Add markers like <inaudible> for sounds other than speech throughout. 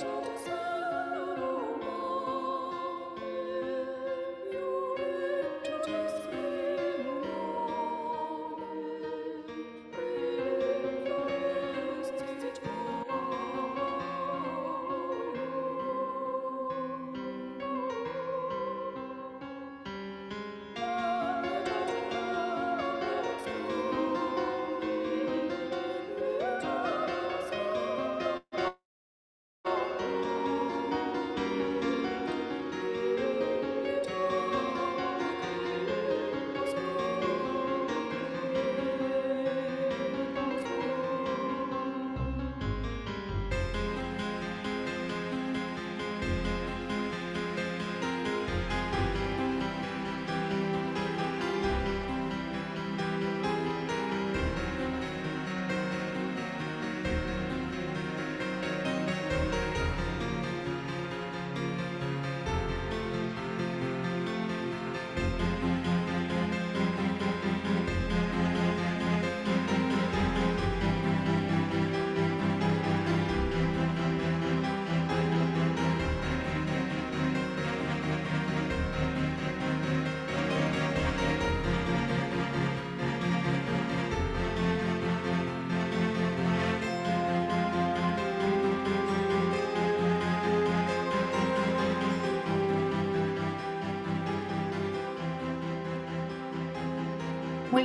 Muy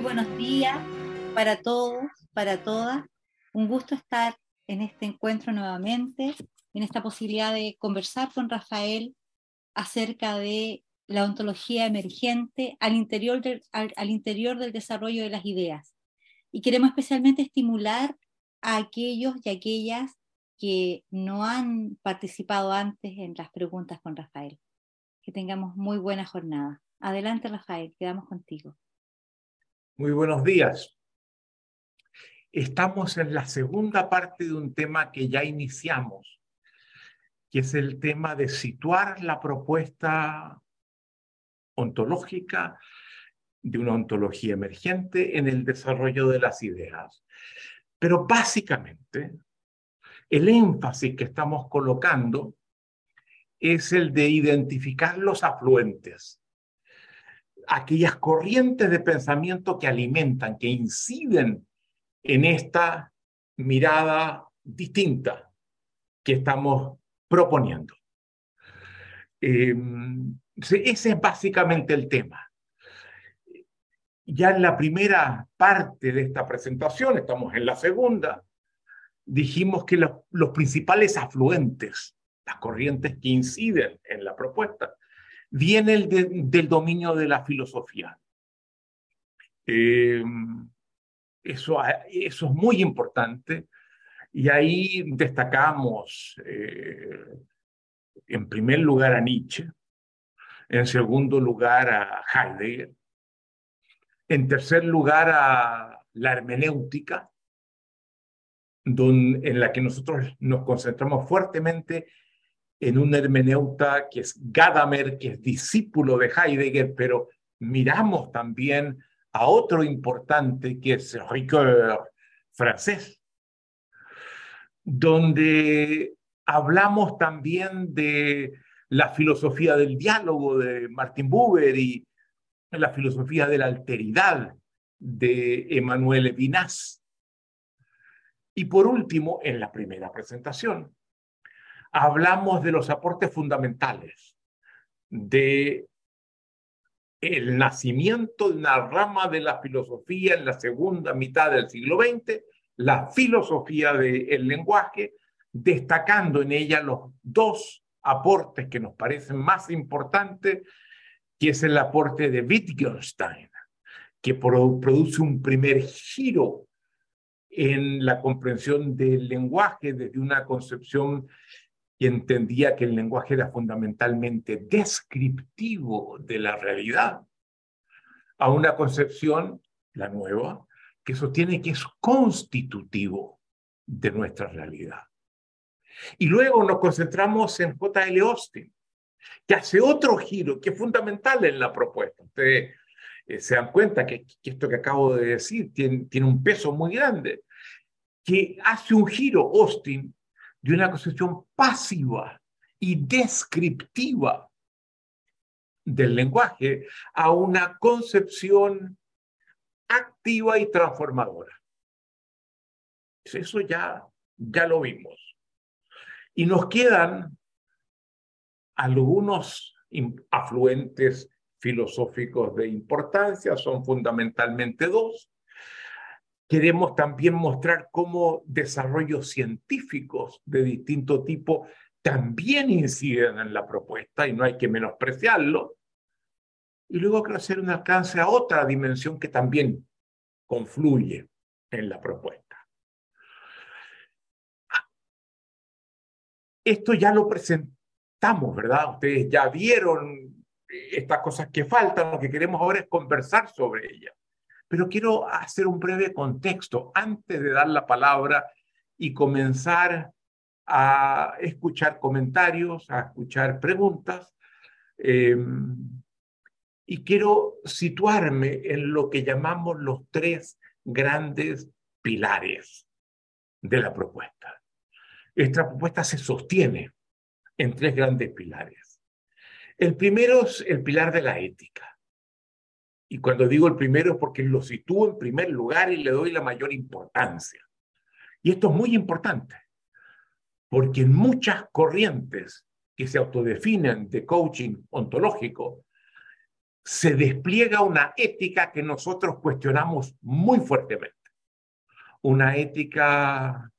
buenos días para todos, para todas. Un gusto estar en este encuentro nuevamente, en esta posibilidad de conversar con Rafael acerca de la ontología emergente al interior del, desarrollo de las ideas. Y queremos especialmente estimular a aquellos y aquellas que no han participado antes en las preguntas con Rafael. Que tengamos muy buena jornada. Adelante, Rafael, quedamos contigo. Muy buenos días. Estamos en la segunda parte de un tema que ya iniciamos, que es el tema de situar la propuesta ontológica de una ontología emergente en el desarrollo de las ideas. Pero básicamente, el énfasis que estamos colocando es el de identificar los afluentes aquellas corrientes de pensamiento que alimentan, que inciden en esta mirada distinta que estamos proponiendo. Em, ese es básicamente el tema. Ya en la primera parte de esta presentación, estamos en la segunda, dijimos que los principales afluentes, las corrientes que inciden en la propuesta, viene el del dominio de la filosofía. Eh, eso, eso es muy importante y ahí destacamos eh, en primer lugar a Nietzsche, en segundo lugar a Heidegger, en tercer lugar a la hermenéutica, en la que nosotros nos concentramos fuertemente en un hermeneuta que es Gadamer, que es discípulo de Heidegger, pero miramos también a otro importante que es Ricoeur, francés, donde hablamos también de la filosofía del diálogo de Martin Buber y la filosofía de la alteridad de Emmanuel Levinas. Y por último, en la primera presentación, hablamos de los aportes fundamentales, de el nacimiento de una rama de la filosofía en la segunda mitad del siglo XX, la filosofía del lenguaje, destacando en ella los dos aportes que nos parecen más importantes, que es el aporte de Wittgenstein, que produce un primer giro en la comprensión del lenguaje desde una concepción y entendía que el lenguaje era fundamentalmente descriptivo de la realidad, a una concepción, la nueva, que sostiene que es constitutivo de nuestra realidad. Y luego nos concentramos en J.L. Austin, que hace otro giro que es fundamental en la propuesta. Ustedes eh, se dan cuenta que, esto que acabo de decir tiene, tiene un peso muy grande, que hace un giro Austin de una concepción pasiva y descriptiva del lenguaje a una concepción activa y transformadora. Eso ya, ya lo vimos. Y nos quedan algunos afluentes filosóficos de importancia, son fundamentalmente dos. Queremos también mostrar cómo desarrollos científicos de distinto tipo también inciden en la propuesta y no hay que menospreciarlo. Y luego hacer un alcance a otra dimensión que también confluye en la propuesta. Esto ya lo presentamos, ¿verdad? Ustedes ya vieron estas cosas que faltan, lo que queremos ahora es conversar sobre ellas. Pero quiero hacer un breve contexto antes de dar la palabra y comenzar a escuchar comentarios, a escuchar preguntas. Em, y quiero situarme en lo que llamamos los tres grandes pilares de la propuesta. Esta propuesta se sostiene en tres grandes pilares. El primero es el pilar de la ética. Y cuando digo el primero es porque lo sitúo en primer lugar y le doy la mayor importancia. Y esto es muy importante, porque en muchas corrientes que se autodefinen de coaching ontológico, se despliega una ética que nosotros cuestionamos muy fuertemente. Una ética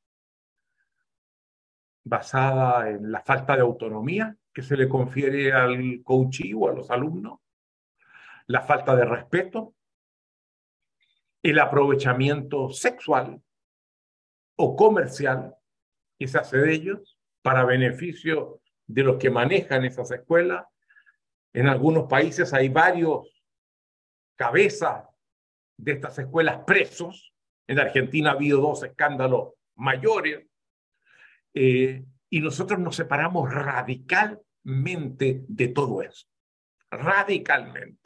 basada en la falta de autonomía que se le confiere al coachee o a los alumnos, la falta de respeto, el aprovechamiento sexual o comercial que se hace de ellos para beneficio de los que manejan esas escuelas. En algunos países hay varios cabezas de estas escuelas presos. En Argentina ha habido dos escándalos mayores eh, y nosotros nos separamos radicalmente de todo eso, radicalmente.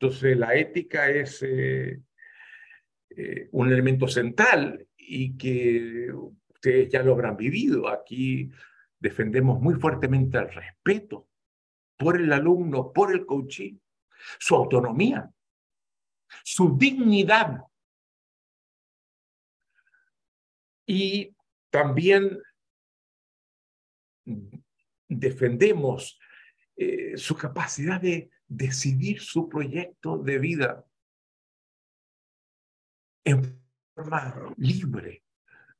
Entonces la ética es eh, eh, un elemento central y que ustedes ya lo habrán vivido. Aquí defendemos muy fuertemente el respeto por el alumno, por el coaching, su autonomía, su dignidad. Y también defendemos eh, su capacidad de decidir su proyecto de vida en forma libre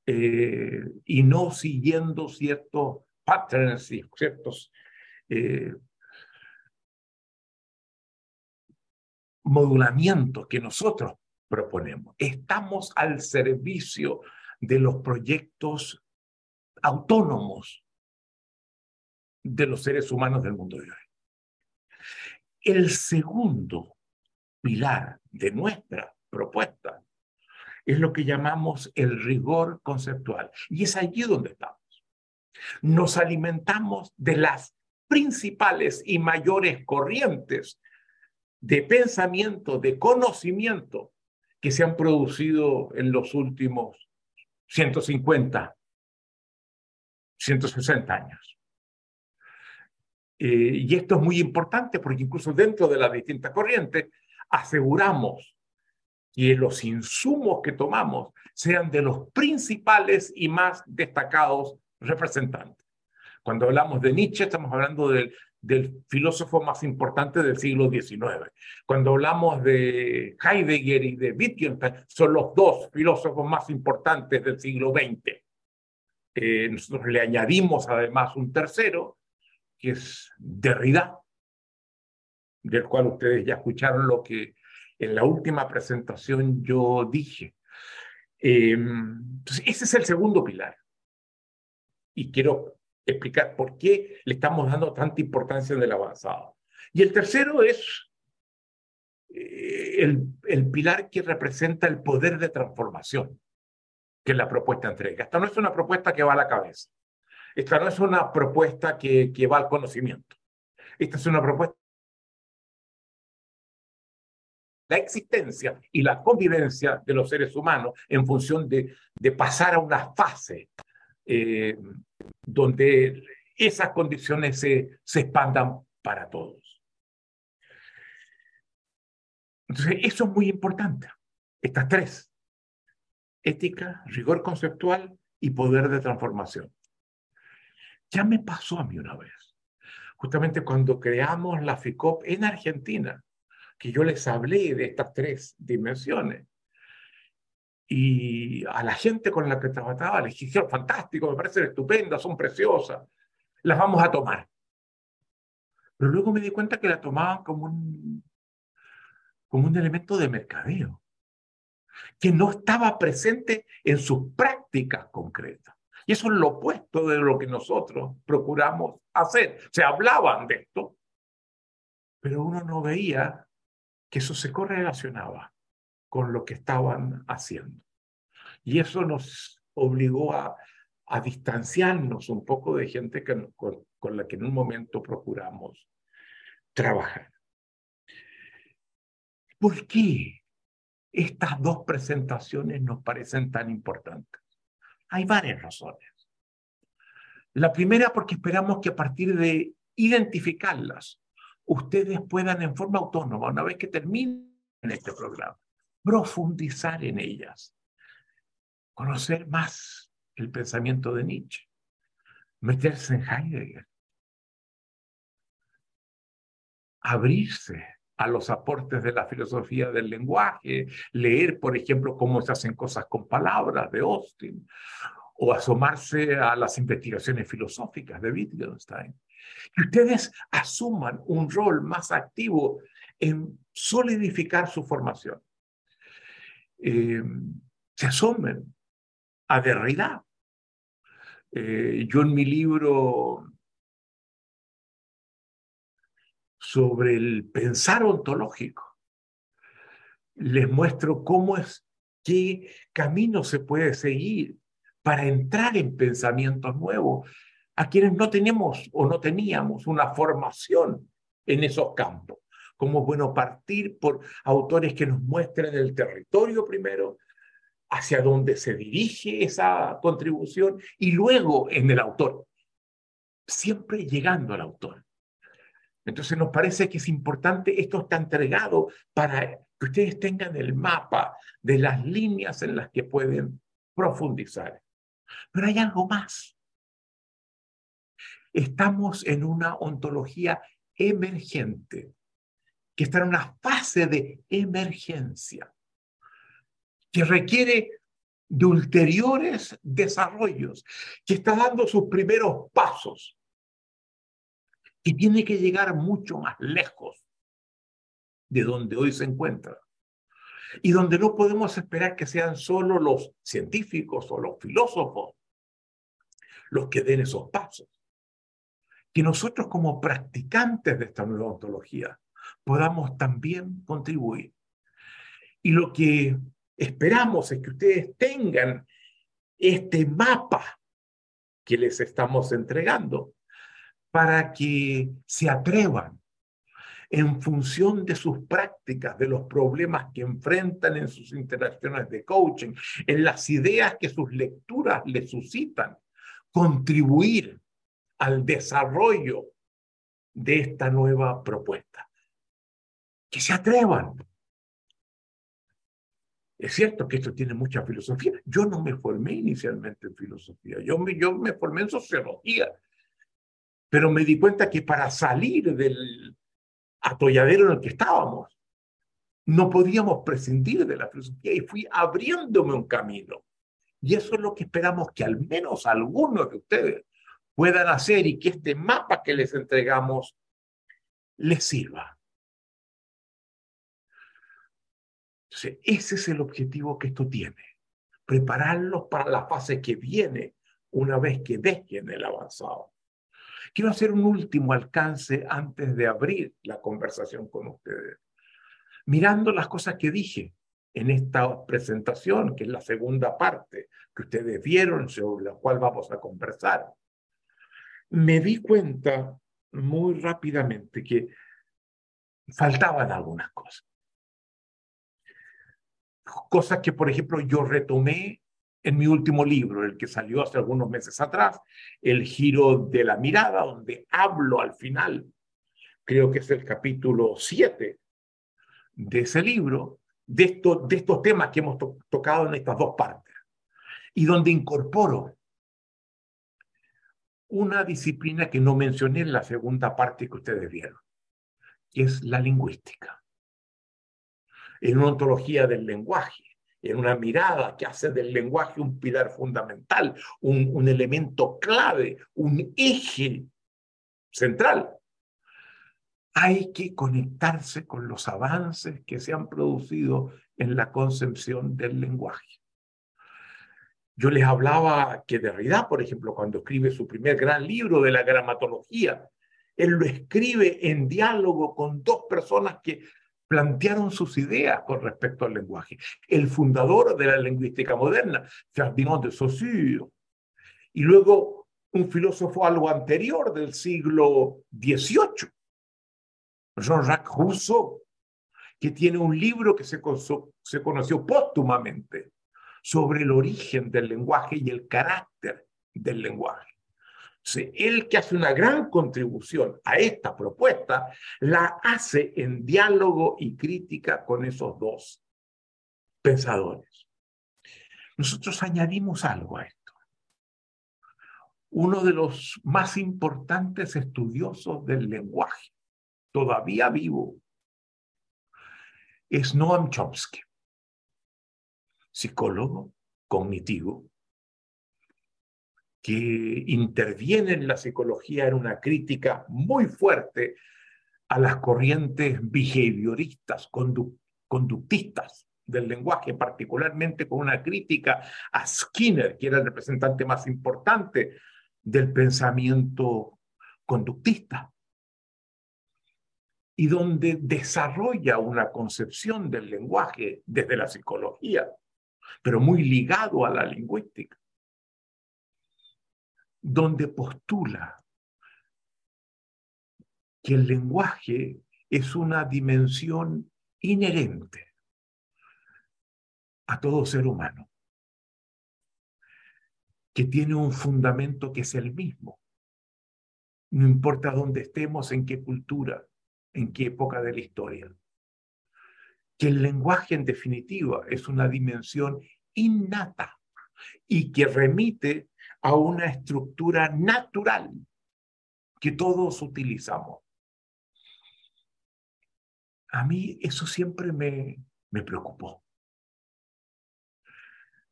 eh, y no siguiendo ciertos patterns y ciertos eh, modulamientos que nosotros proponemos. Estamos al servicio de los proyectos autónomos de los seres humanos del mundo de hoy. El segundo pilar de nuestra propuesta es lo que llamamos el rigor conceptual. Y es allí donde estamos. Nos alimentamos de las principales y mayores corrientes de pensamiento, de conocimiento que se han producido en los últimos 150, 160 años. Eh, y esto es muy importante porque incluso dentro de las distintas corrientes aseguramos que los insumos que tomamos sean de los principales y más destacados representantes. Cuando hablamos de Nietzsche, estamos hablando del, del filósofo más importante del siglo XIX. Cuando hablamos de Heidegger y de Wittgenstein, son los dos filósofos más importantes del siglo XX. Eh, nosotros le añadimos además un tercero, que es Derrida, del cual ustedes ya escucharon lo que en la última presentación yo dije. Em, entonces, ese es el segundo pilar. Y quiero explicar por qué le estamos dando tanta importancia en el avanzado. Y el tercero es eh, el, el pilar que representa el poder de transformación que la propuesta entrega. Esta no es una propuesta que va a la cabeza. Esta no es una propuesta que, que va al conocimiento. Esta es una propuesta la existencia y la convivencia de los seres humanos en función de, pasar a una fase eh, donde esas condiciones se, se expandan para todos. Entonces, eso es muy importante, estas tres, ética, rigor conceptual y poder de transformación. Ya me pasó a mí una vez, justamente cuando creamos la FICOP en Argentina, que yo les hablé de estas tres dimensiones. Y a la gente con la que trabajaba les dijeron, fantástico, me parecen estupendas, son preciosas, las vamos a tomar. Pero luego me di cuenta que la tomaban como un, como un elemento de mercadeo, que no estaba presente en sus prácticas concretas. Y eso es lo opuesto de lo que nosotros procuramos hacer. Se hablaban de esto, pero uno no veía que eso se correlacionaba con lo que estaban haciendo. Y eso nos obligó a, a distanciarnos un poco de gente que, con, con la que en un momento procuramos trabajar. ¿Por qué estas dos presentaciones nos parecen tan importantes? Hay varias razones. La primera porque esperamos que a partir de identificarlas, ustedes puedan en forma autónoma, una vez que terminen este programa, profundizar en ellas, conocer más el pensamiento de Nietzsche, meterse en Heidegger, abrirse a los aportes de la filosofía del lenguaje, leer, por ejemplo, cómo se hacen cosas con palabras de Austin, o asomarse a las investigaciones filosóficas de Wittgenstein. Que ustedes asuman un rol más activo en solidificar su formación. Eh, se asomen a Derrida. Eh, yo en mi libro sobre el pensar ontológico. Les muestro cómo es, qué camino se puede seguir para entrar en pensamientos nuevos a quienes no tenemos o no teníamos una formación en esos campos. Como es bueno partir por autores que nos muestren el territorio primero, hacia dónde se dirige esa contribución y luego en el autor, siempre llegando al autor. Entonces nos parece que es importante, esto está entregado para que ustedes tengan el mapa de las líneas en las que pueden profundizar. Pero hay algo más. Estamos en una ontología emergente, que está en una fase de emergencia, que requiere de ulteriores desarrollos, que está dando sus primeros pasos y tiene que llegar mucho más lejos de donde hoy se encuentra. Y donde no podemos esperar que sean solo los científicos o los filósofos los que den esos pasos. Que nosotros como practicantes de esta nueva ontología podamos también contribuir. Y lo que esperamos es que ustedes tengan este mapa que les estamos entregando para que se atrevan en función de sus prácticas, de los problemas que enfrentan en sus interacciones de coaching, en las ideas que sus lecturas les suscitan, contribuir al desarrollo de esta nueva propuesta. Que se atrevan. Es cierto que esto tiene mucha filosofía. Yo no me formé inicialmente en filosofía, yo me, yo me formé en sociología pero me di cuenta que para salir del atolladero en el que estábamos, no podíamos prescindir de la filosofía y fui abriéndome un camino. Y eso es lo que esperamos que al menos algunos de ustedes puedan hacer y que este mapa que les entregamos les sirva. Entonces, ese es el objetivo que esto tiene, prepararlos para la fase que viene una vez que dejen el avanzado. Quiero hacer un último alcance antes de abrir la conversación con ustedes. Mirando las cosas que dije en esta presentación, que es la segunda parte que ustedes vieron, sobre la cual vamos a conversar, me di cuenta muy rápidamente que faltaban algunas cosas. Cosas que, por ejemplo, yo retomé en mi último libro, el que salió hace algunos meses atrás, El giro de la mirada, donde hablo al final, creo que es el capítulo 7 de ese libro, de, esto, de estos temas que hemos tocado en estas dos partes, y donde incorporo una disciplina que no mencioné en la segunda parte que ustedes vieron, que es la lingüística. En una ontología del lenguaje, en una mirada que hace del lenguaje un pilar fundamental, un, elemento clave, un eje central. Hay que conectarse con los avances que se han producido en la concepción del lenguaje. Yo les hablaba que Derrida, por ejemplo, cuando escribe su primer gran libro de la gramatología, él lo escribe en diálogo con dos personas que plantearon sus ideas con respecto al lenguaje. El fundador de la lingüística moderna, Ferdinand de Saussure, y luego un filósofo algo anterior del siglo XVIII, Jean-Jacques Rousseau, que tiene un libro que se, se conoció póstumamente sobre el origen del lenguaje y el carácter del lenguaje él que hace una gran contribución a esta propuesta, la hace en diálogo y crítica con esos dos pensadores. Nosotros añadimos algo a esto. Uno de los más importantes estudiosos del lenguaje, todavía vivo, es Noam Chomsky, psicólogo cognitivo, que interviene en la psicología en una crítica muy fuerte a las corrientes behavioristas, conductistas del lenguaje, particularmente con una crítica a Skinner, que era el representante más importante del pensamiento conductista, y donde desarrolla una concepción del lenguaje desde la psicología, pero muy ligado a la lingüística donde postula que el lenguaje es una dimensión inherente a todo ser humano, que tiene un fundamento que es el mismo. No importa dónde estemos, en qué cultura, en qué época de la historia. Que el lenguaje, en definitiva, es una dimensión innata y que remite a una estructura natural que todos utilizamos. A mí eso siempre me, me preocupó.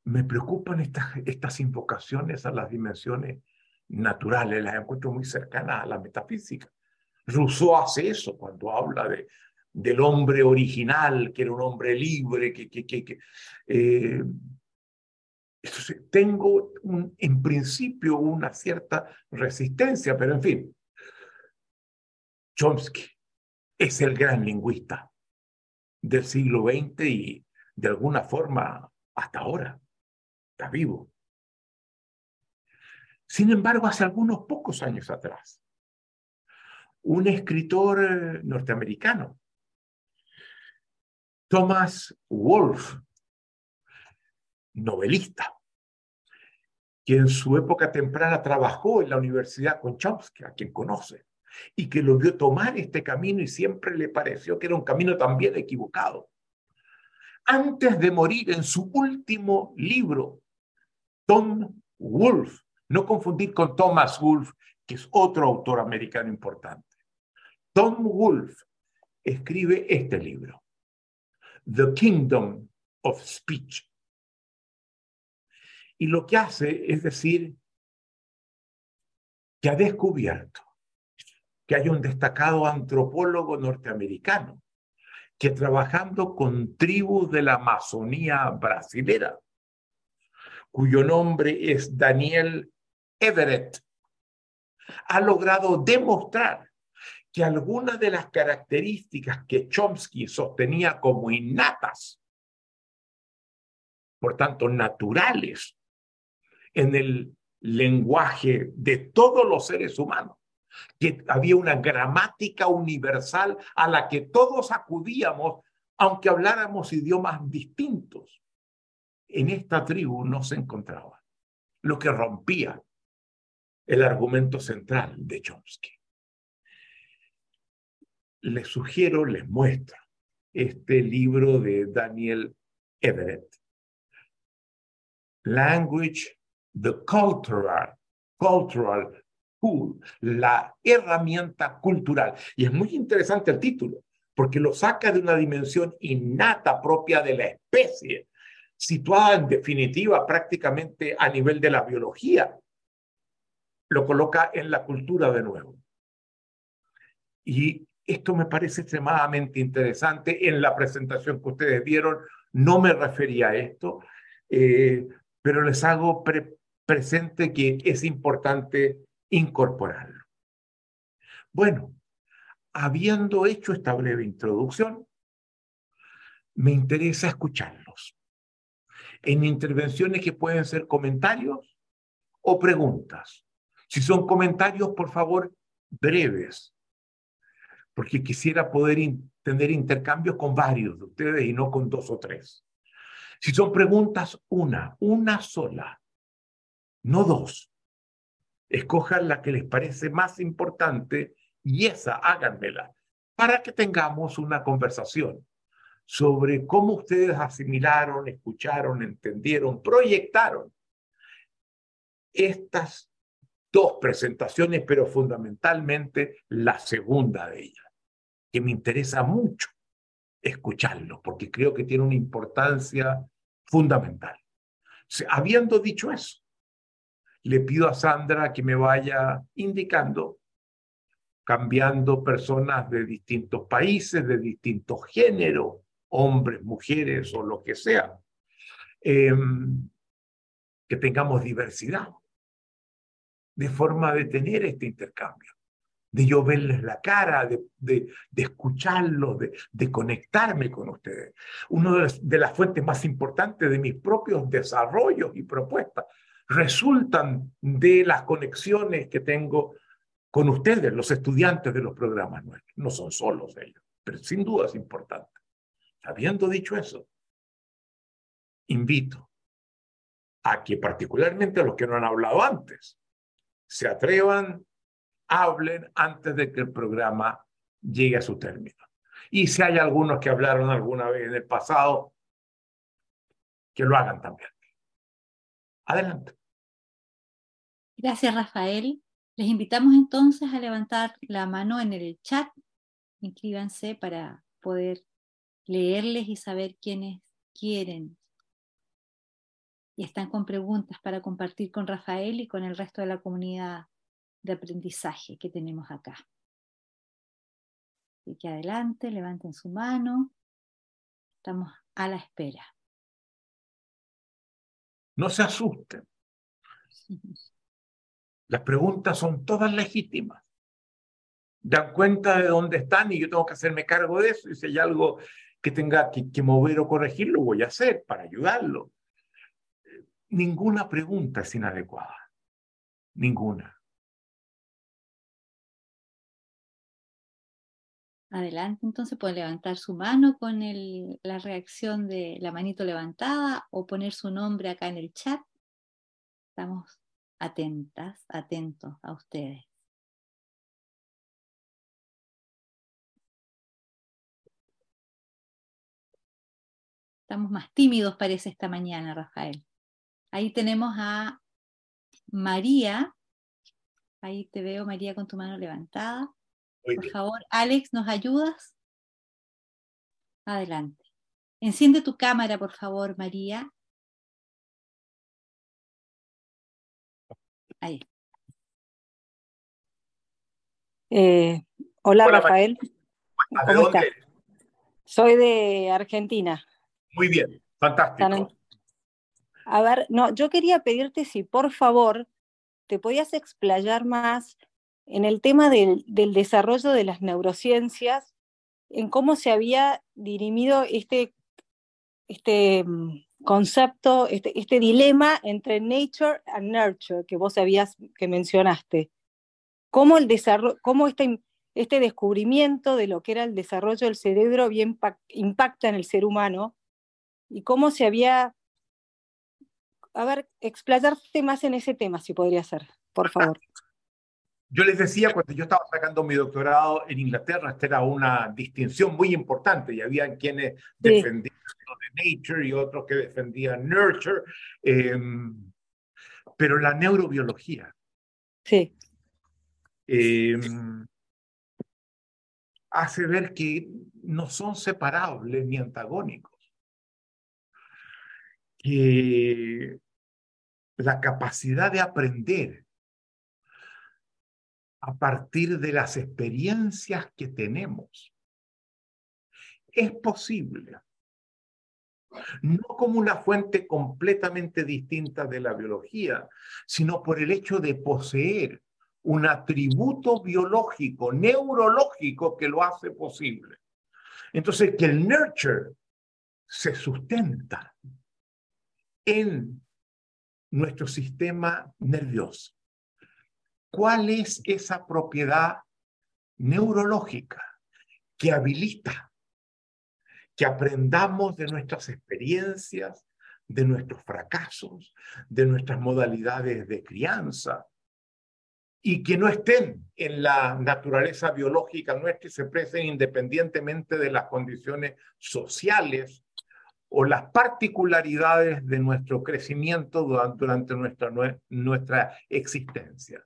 Me preocupan estas, estas invocaciones a las dimensiones naturales, las encuentro muy cercanas a la metafísica. Rousseau hace eso cuando habla de, del hombre original, que era un hombre libre, que, que, que, eh, tengo en principio una cierta resistencia, pero en fin, Chomsky es el gran lingüista del siglo XX y de alguna forma hasta ahora está vivo. Sin embargo, hace algunos pocos años atrás, un escritor eh, norteamericano, Thomas Wolfe, novelista, que en su época temprana trabajó en la universidad con Chomsky, a quien conoce, y que lo vio tomar este camino y siempre le pareció que era un camino también equivocado. Antes de morir en su último libro, Tom Wolfe, no confundir con Thomas Wolfe, que es otro autor americano importante. Tom Wolfe escribe este libro, The Kingdom of Speech, y lo que hace es decir que ha descubierto que hay un destacado antropólogo norteamericano que trabajando con tribus de la Amazonía brasilera, cuyo nombre es Daniel Everett, ha logrado demostrar que algunas de las características que Chomsky sostenía como innatas, por tanto naturales en el lenguaje de todos los seres humanos, que había una gramática universal a la que todos acudíamos, aunque habláramos idiomas distintos. en esta tribu no se encontraba, lo que rompía el argumento central de Chomsky. Les sugiero, les muestro este libro de Daniel Everett, Language, the Cultural, Cultural Tool, la herramienta cultural. Y es muy interesante el título, porque lo saca de una dimensión innata propia de la especie, situada en definitiva prácticamente a nivel de la biología. Lo coloca en la cultura de nuevo. Y esto me parece extremadamente interesante. En la presentación que ustedes vieron, no me refería a esto, eh, pero les hago presente que es importante incorporarlo. Bueno, habiendo hecho esta breve introducción, me interesa escucharlos en intervenciones que pueden ser comentarios o preguntas. Si son comentarios, por favor, breves, porque quisiera poder tener intercambios con varios de ustedes y no con dos o tres. Si son preguntas, una, una sola, no dos. Escojan la que les parece más importante y esa háganmela para que tengamos una conversación sobre cómo ustedes asimilaron, escucharon, entendieron, proyectaron estas dos presentaciones, pero fundamentalmente la segunda de ellas, que me interesa mucho escucharlo, porque creo que tiene una importancia fundamental. habiendo dicho eso, le pido a Sandra que me vaya indicando, cambiando personas de distintos países, de distintos géneros, hombres, mujeres o lo que sea, em, que tengamos diversidad, de forma de tener este intercambio, de yo verles la cara, de, de, de escucharlos, de, de, conectarme con ustedes. Una de de las fuentes más importantes de mis propios desarrollos y propuestas resultan de las conexiones que tengo con ustedes, los estudiantes de los programas nuestros. No son solos ellos, pero sin duda es importante. Habiendo dicho eso, invito a que particularmente a los que no han hablado antes, se atrevan, hablen antes de que el programa llegue a su término. Y si hay algunos que hablaron alguna vez en el pasado, que lo hagan también. Adelante. Gracias, Rafael. Les invitamos entonces a levantar la mano en el chat. Inscríbanse para poder leerles y saber quiénes quieren. Y están con preguntas para compartir con Rafael y con el resto de la comunidad de aprendizaje que tenemos acá. Así que adelante, levanten su mano. Estamos a la espera. No se asusten. <laughs> Las preguntas son todas legítimas dan cuenta de dónde están y yo tengo que hacerme cargo de eso. Y si hay algo que tenga que, mover o corregir, lo voy a hacer para ayudarlo. Ninguna pregunta es inadecuada. Ninguna. Adelante, entonces puede levantar su mano con la reacción de la manito levantada o poner su nombre acá en el chat. Estamos atentas, atentos a ustedes. Estamos más tímidos, parece, esta mañana, Rafael. Ahí tenemos a María. Ahí te veo, María, con tu mano levantada. Por favor, Alex, ¿nos ayudas? Adelante. Enciende tu cámara, por favor, María. Ahí. Eh, hola, Rafael. ¿Cómo estás? Soy de Argentina. Muy bien, fantástico. A ver, no, yo quería pedirte si por favor te podías explayar más en el tema del, desarrollo de las neurociencias, en cómo se había dirimido este, este mm, concepto, este, este dilema entre nature and nurture que vos habías, que mencionaste. Cómo, el desarrollo, cómo este, este descubrimiento de lo que era el desarrollo del cerebro bien impacta en el ser humano y cómo se había a ver, explayarte más en ese tema, si podría ser, por favor. Yo les decía, cuando yo estaba sacando mi doctorado en Inglaterra, esta era una distinción muy importante y había quienes defendían de Nature y otros que defendían Nurture, em, pero la neurobiología. Sí. Em, hace ver que no son separables ni antagónicos. Que la capacidad de aprender a partir de las experiencias que tenemos es posible. No como una fuente completamente distinta de la biología, sino por el hecho de poseer un atributo biológico, neurológico que lo hace posible. Entonces, que el nurture se sustenta en nuestro sistema nervioso. ¿Cuál es esa propiedad neurológica que habilita que aprendamos de nuestras experiencias, de nuestros fracasos, de nuestras modalidades de crianza, y que no estén en la naturaleza biológica nuestra y se expresen independientemente de las condiciones sociales o las particularidades de nuestro crecimiento durante, nuestra, nuestra existencia.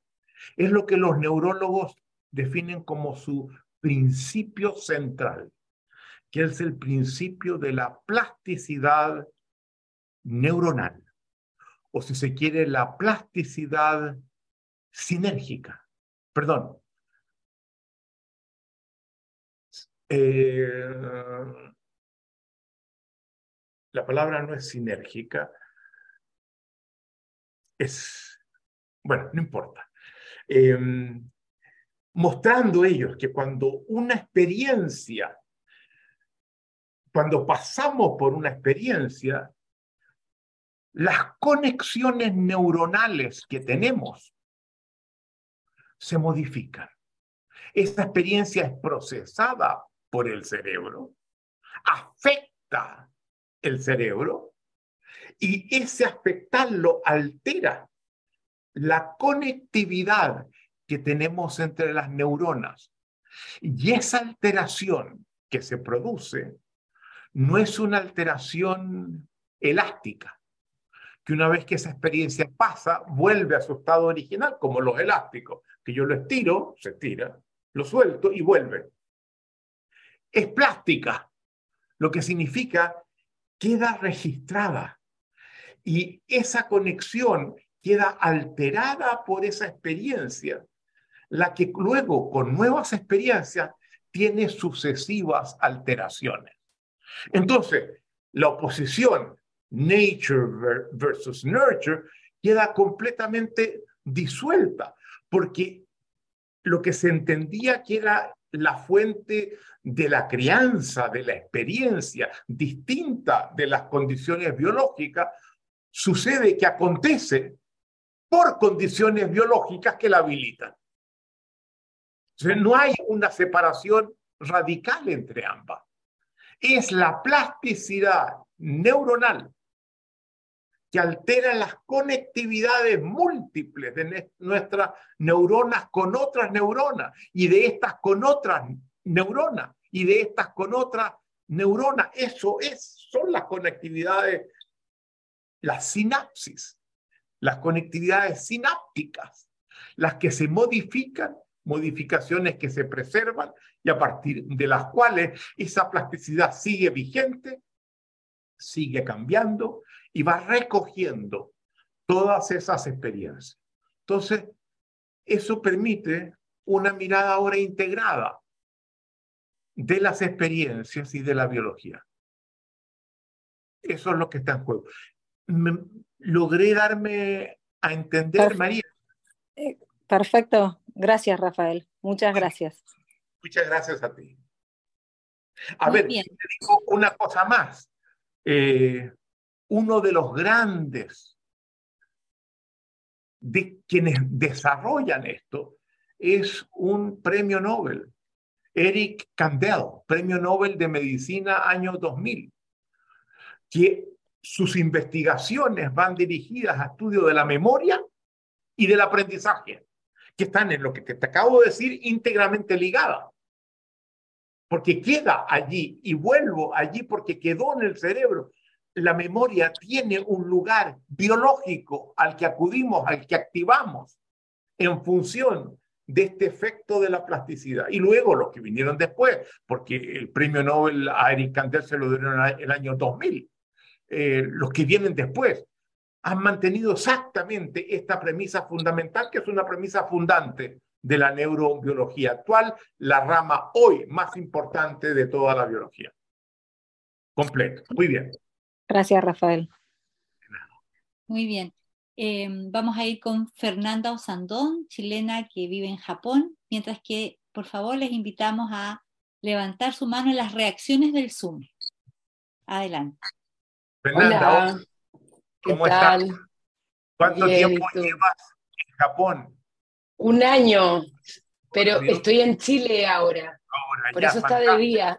Es lo que los neurólogos definen como su principio central, que es el principio de la plasticidad neuronal, o si se quiere, la plasticidad sinérgica. Perdón. Eh, la palabra no es sinérgica, es, bueno, no importa. Em, mostrando ellos que cuando una experiencia, cuando pasamos por una experiencia, las conexiones neuronales que tenemos se modifican. Esta experiencia es procesada por el cerebro, afecta el cerebro y ese afectarlo altera la conectividad que tenemos entre las neuronas. Y esa alteración que se produce no es una alteración elástica, que una vez que esa experiencia pasa, vuelve a su estado original, como los elásticos, que yo lo estiro, se estira, lo suelto y vuelve. Es plástica, lo que significa queda registrada. Y esa conexión queda alterada por esa experiencia, la que luego con nuevas experiencias tiene sucesivas alteraciones. Entonces, la oposición nature versus nurture queda completamente disuelta, porque lo que se entendía que era la fuente de la crianza, de la experiencia, distinta de las condiciones biológicas, sucede que acontece por condiciones biológicas que la habilitan. no hay una separación radical entre ambas. Es la plasticidad neuronal que altera las conectividades múltiples de nuestras neuronas con otras neuronas y de estas con otras neuronas y de estas con otras neuronas. Eso es, son las conectividades, las sinapsis, las conectividades sinápticas, las que se modifican, modificaciones que se preservan y a partir de las cuales esa plasticidad sigue vigente, sigue cambiando y va recogiendo todas esas experiencias. Entonces, eso permite una mirada ahora integrada de las experiencias y de la biología. Eso es lo que está en juego. logré darme a entender, María. Eh, perfecto. Gracias, Rafael. Muchas gracias. Muchas gracias a ti. A ver, te digo una cosa más. Eh, uno de los grandes de quienes desarrollan esto es un premio Nobel, Eric Kandel, premio Nobel de Medicina año 2000, que sus investigaciones van dirigidas a estudio de la memoria y del aprendizaje, que están en lo que te, acabo de decir íntegramente ligadas. Porque queda allí y vuelvo allí porque quedó en el cerebro. La memoria tiene un lugar biológico al que acudimos, al que activamos en función de este efecto de la plasticidad. Y luego los que vinieron después, porque el premio Nobel a Eric Kandel se lo dieron el año 2000, eh, los que vienen después, han mantenido exactamente esta premisa fundamental, que es una premisa fundante de la neurobiología actual, la rama hoy más importante de toda la biología. Completo. Muy bien. Gracias, Rafael. Muy bien. Em, vamos a ir con Fernanda Osandón, chilena que vive en Japón, mientras que por favor les invitamos a levantar su mano en las reacciones del Zoom. Adelante. Fernanda, ¿cómo estás? ¿Cuánto tiempo llevas en Japón? Un año, pero estoy en Chile ahora. por eso está de día.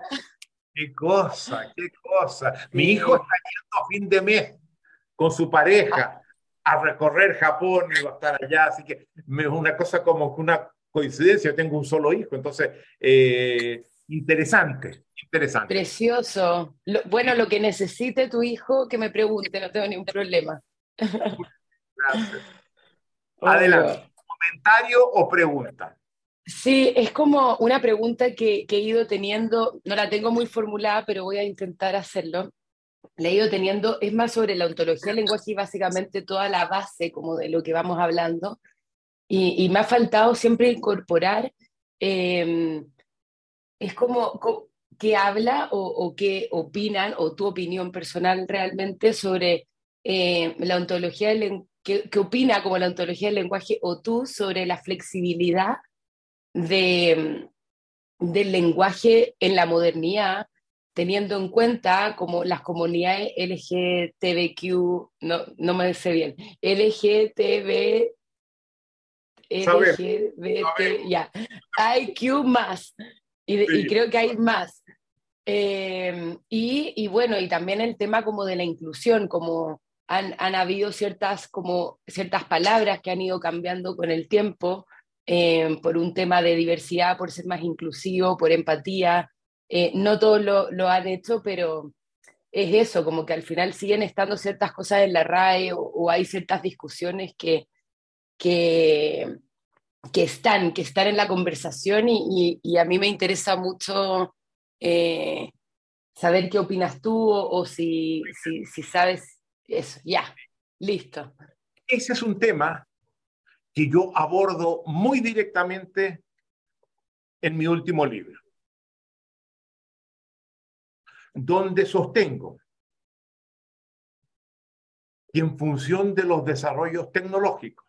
Qué cosa, qué cosa. Mi hijo está yendo a fin de mes con su pareja a recorrer Japón y va a estar allá, así que es una cosa como una coincidencia, yo tengo un solo hijo, entonces, eh, interesante, interesante. Precioso. bueno, lo que necesite tu hijo, que me pregunte, no tengo ningún problema. Gracias. <laughs> Adelante, comentario o pregunta. Sí, es como una pregunta que, que he ido teniendo, no la tengo muy formulada, pero voy a intentar hacerlo le he ido teniendo, es más sobre la ontología del lenguaje y básicamente toda la base como de lo que vamos hablando. Y, me ha faltado siempre incorporar, em, es como, qué habla o, qué opinan, o tu opinión personal realmente sobre eh, la ontología del lenguaje, qué, opina como la ontología del lenguaje o tú sobre la flexibilidad de, del lenguaje en la modernidad teniendo en cuenta como las comunidades LGTBQ, no, no me sé bien, LGTB, LGBT, ya, IQ más, y, creo que hay más. Em, y, y, bueno, y también el tema como de la inclusión, como han, han, habido ciertas, como ciertas palabras que han ido cambiando con el tiempo, em, por un tema de diversidad, por ser más inclusivo, por empatía, eh, no todos lo, han hecho, pero es eso, como que al final siguen estando ciertas cosas en la RAE o, hay ciertas discusiones que, que, que, están, que están en la conversación y, a mí me interesa mucho eh, saber qué opinas tú o, si, si, si sabes eso. Ya, listo. Ese es un tema que yo abordo muy directamente en mi último libro donde sostengo que en función de los desarrollos tecnológicos,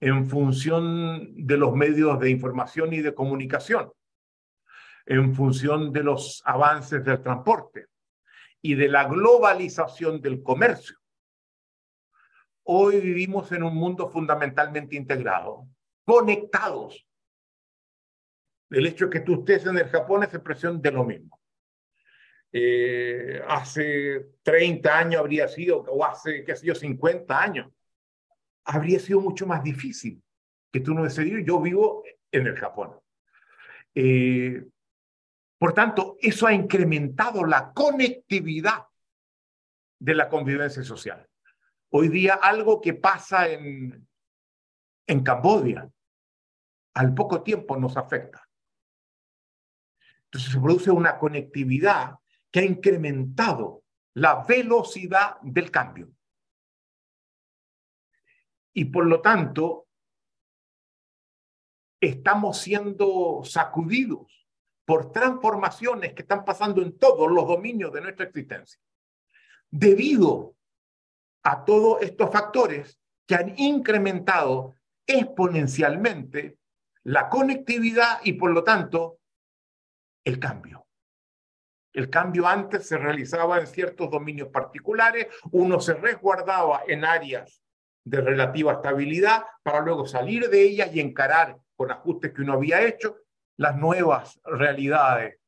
en función de los medios de información y de comunicación, en función de los avances del transporte y de la globalización del comercio, hoy vivimos en un mundo fundamentalmente integrado, conectados. El hecho de que tú estés en el Japón es expresión de lo mismo. Eh, hace 30 años habría sido, o hace, qué sé yo, 50 años, habría sido mucho más difícil que tú no decidido. Yo vivo en el Japón. Eh, por tanto, eso ha incrementado la conectividad de la convivencia social. Hoy día algo que pasa en, en Cambodia, al poco tiempo nos afecta. Entonces se produce una conectividad que ha incrementado la velocidad del cambio. Y por lo tanto, estamos siendo sacudidos por transformaciones que están pasando en todos los dominios de nuestra existencia. Debido a todos estos factores que han incrementado exponencialmente la conectividad y por lo tanto el cambio. El cambio antes se realizaba en ciertos dominios particulares, uno se resguardaba en áreas de relativa estabilidad para luego salir de ellas y encarar con ajustes que uno había hecho las nuevas realidades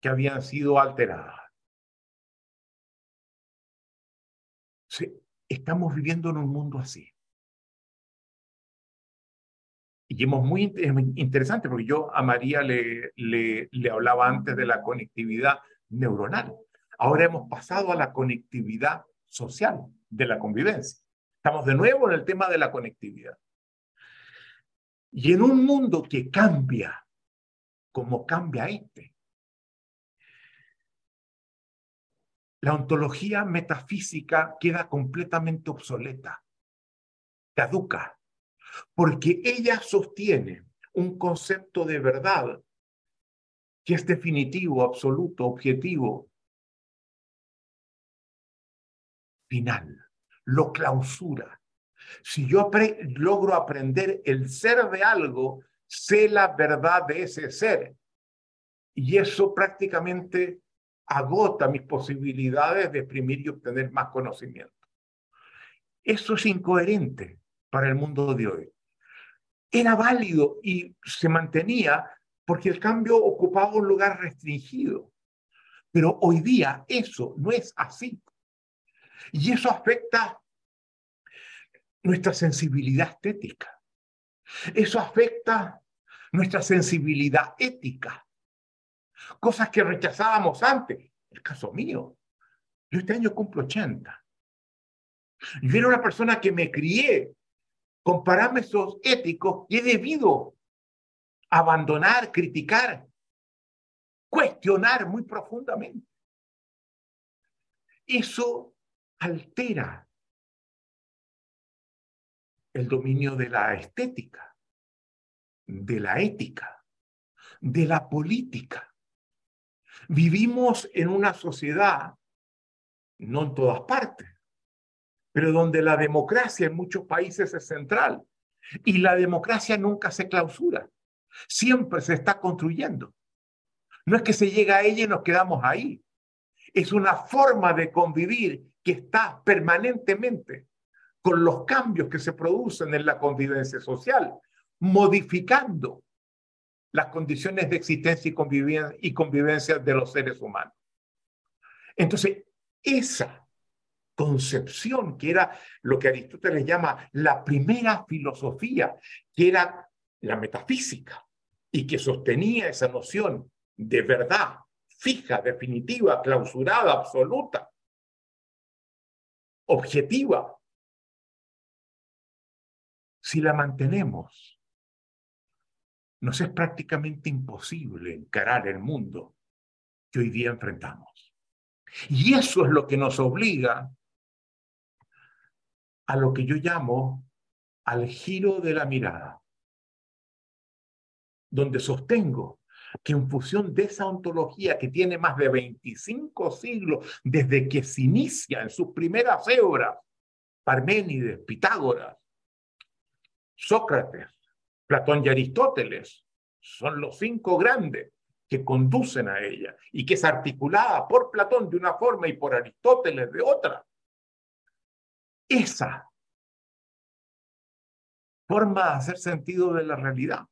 que habían sido alteradas. estamos viviendo en un mundo así. Y es muy interesante porque yo a María le, le, le hablaba antes de la conectividad neuronal. Ahora hemos pasado a la conectividad social, de la convivencia. Estamos de nuevo en el tema de la conectividad. Y en un mundo que cambia, como cambia este, la ontología metafísica queda completamente obsoleta, caduca, porque ella sostiene un concepto de verdad que es definitivo, absoluto, objetivo, final, lo clausura. Si yo logro aprender el ser de algo, sé la verdad de ese ser. Y eso prácticamente agota mis posibilidades de exprimir y obtener más conocimiento. Eso es incoherente para el mundo de hoy. Era válido y se mantenía porque el cambio ocupaba un lugar restringido. Pero hoy día eso no es así. Y eso afecta nuestra sensibilidad estética. Eso afecta nuestra sensibilidad ética. Cosas que rechazábamos antes. El caso mío. Yo este año cumplo 80. Yo era una persona que me crié con parámetros éticos y he debido abandonar, criticar, cuestionar muy profundamente. Eso altera el dominio de la estética, de la ética, de la política. Vivimos en una sociedad, no en todas partes, pero donde la democracia en muchos países es central y la democracia nunca se clausura, siempre se está construyendo. No es que se llega a ella y nos quedamos ahí, es una forma de convivir que está permanentemente con los cambios que se producen en la convivencia social, modificando las condiciones de existencia y convivencia, de los seres humanos. Entonces, esa concepción que era lo que Aristóteles llama la primera filosofía, que era la metafísica, y que sostenía esa noción de verdad fija, definitiva, clausurada, absoluta, objetiva, si la mantenemos, nos es prácticamente imposible encarar el mundo que hoy día enfrentamos. Y eso es lo que nos obliga a lo que yo llamo al giro de la mirada, donde sostengo que en función de esa ontología que tiene más de 25 siglos desde que se inicia en sus primeras obras, Parménides, Pitágoras, Sócrates, Platón y Aristóteles, son los cinco grandes que conducen a ella y que es articulada por Platón de una forma y por Aristóteles de otra. Esa forma de hacer sentido de la realidad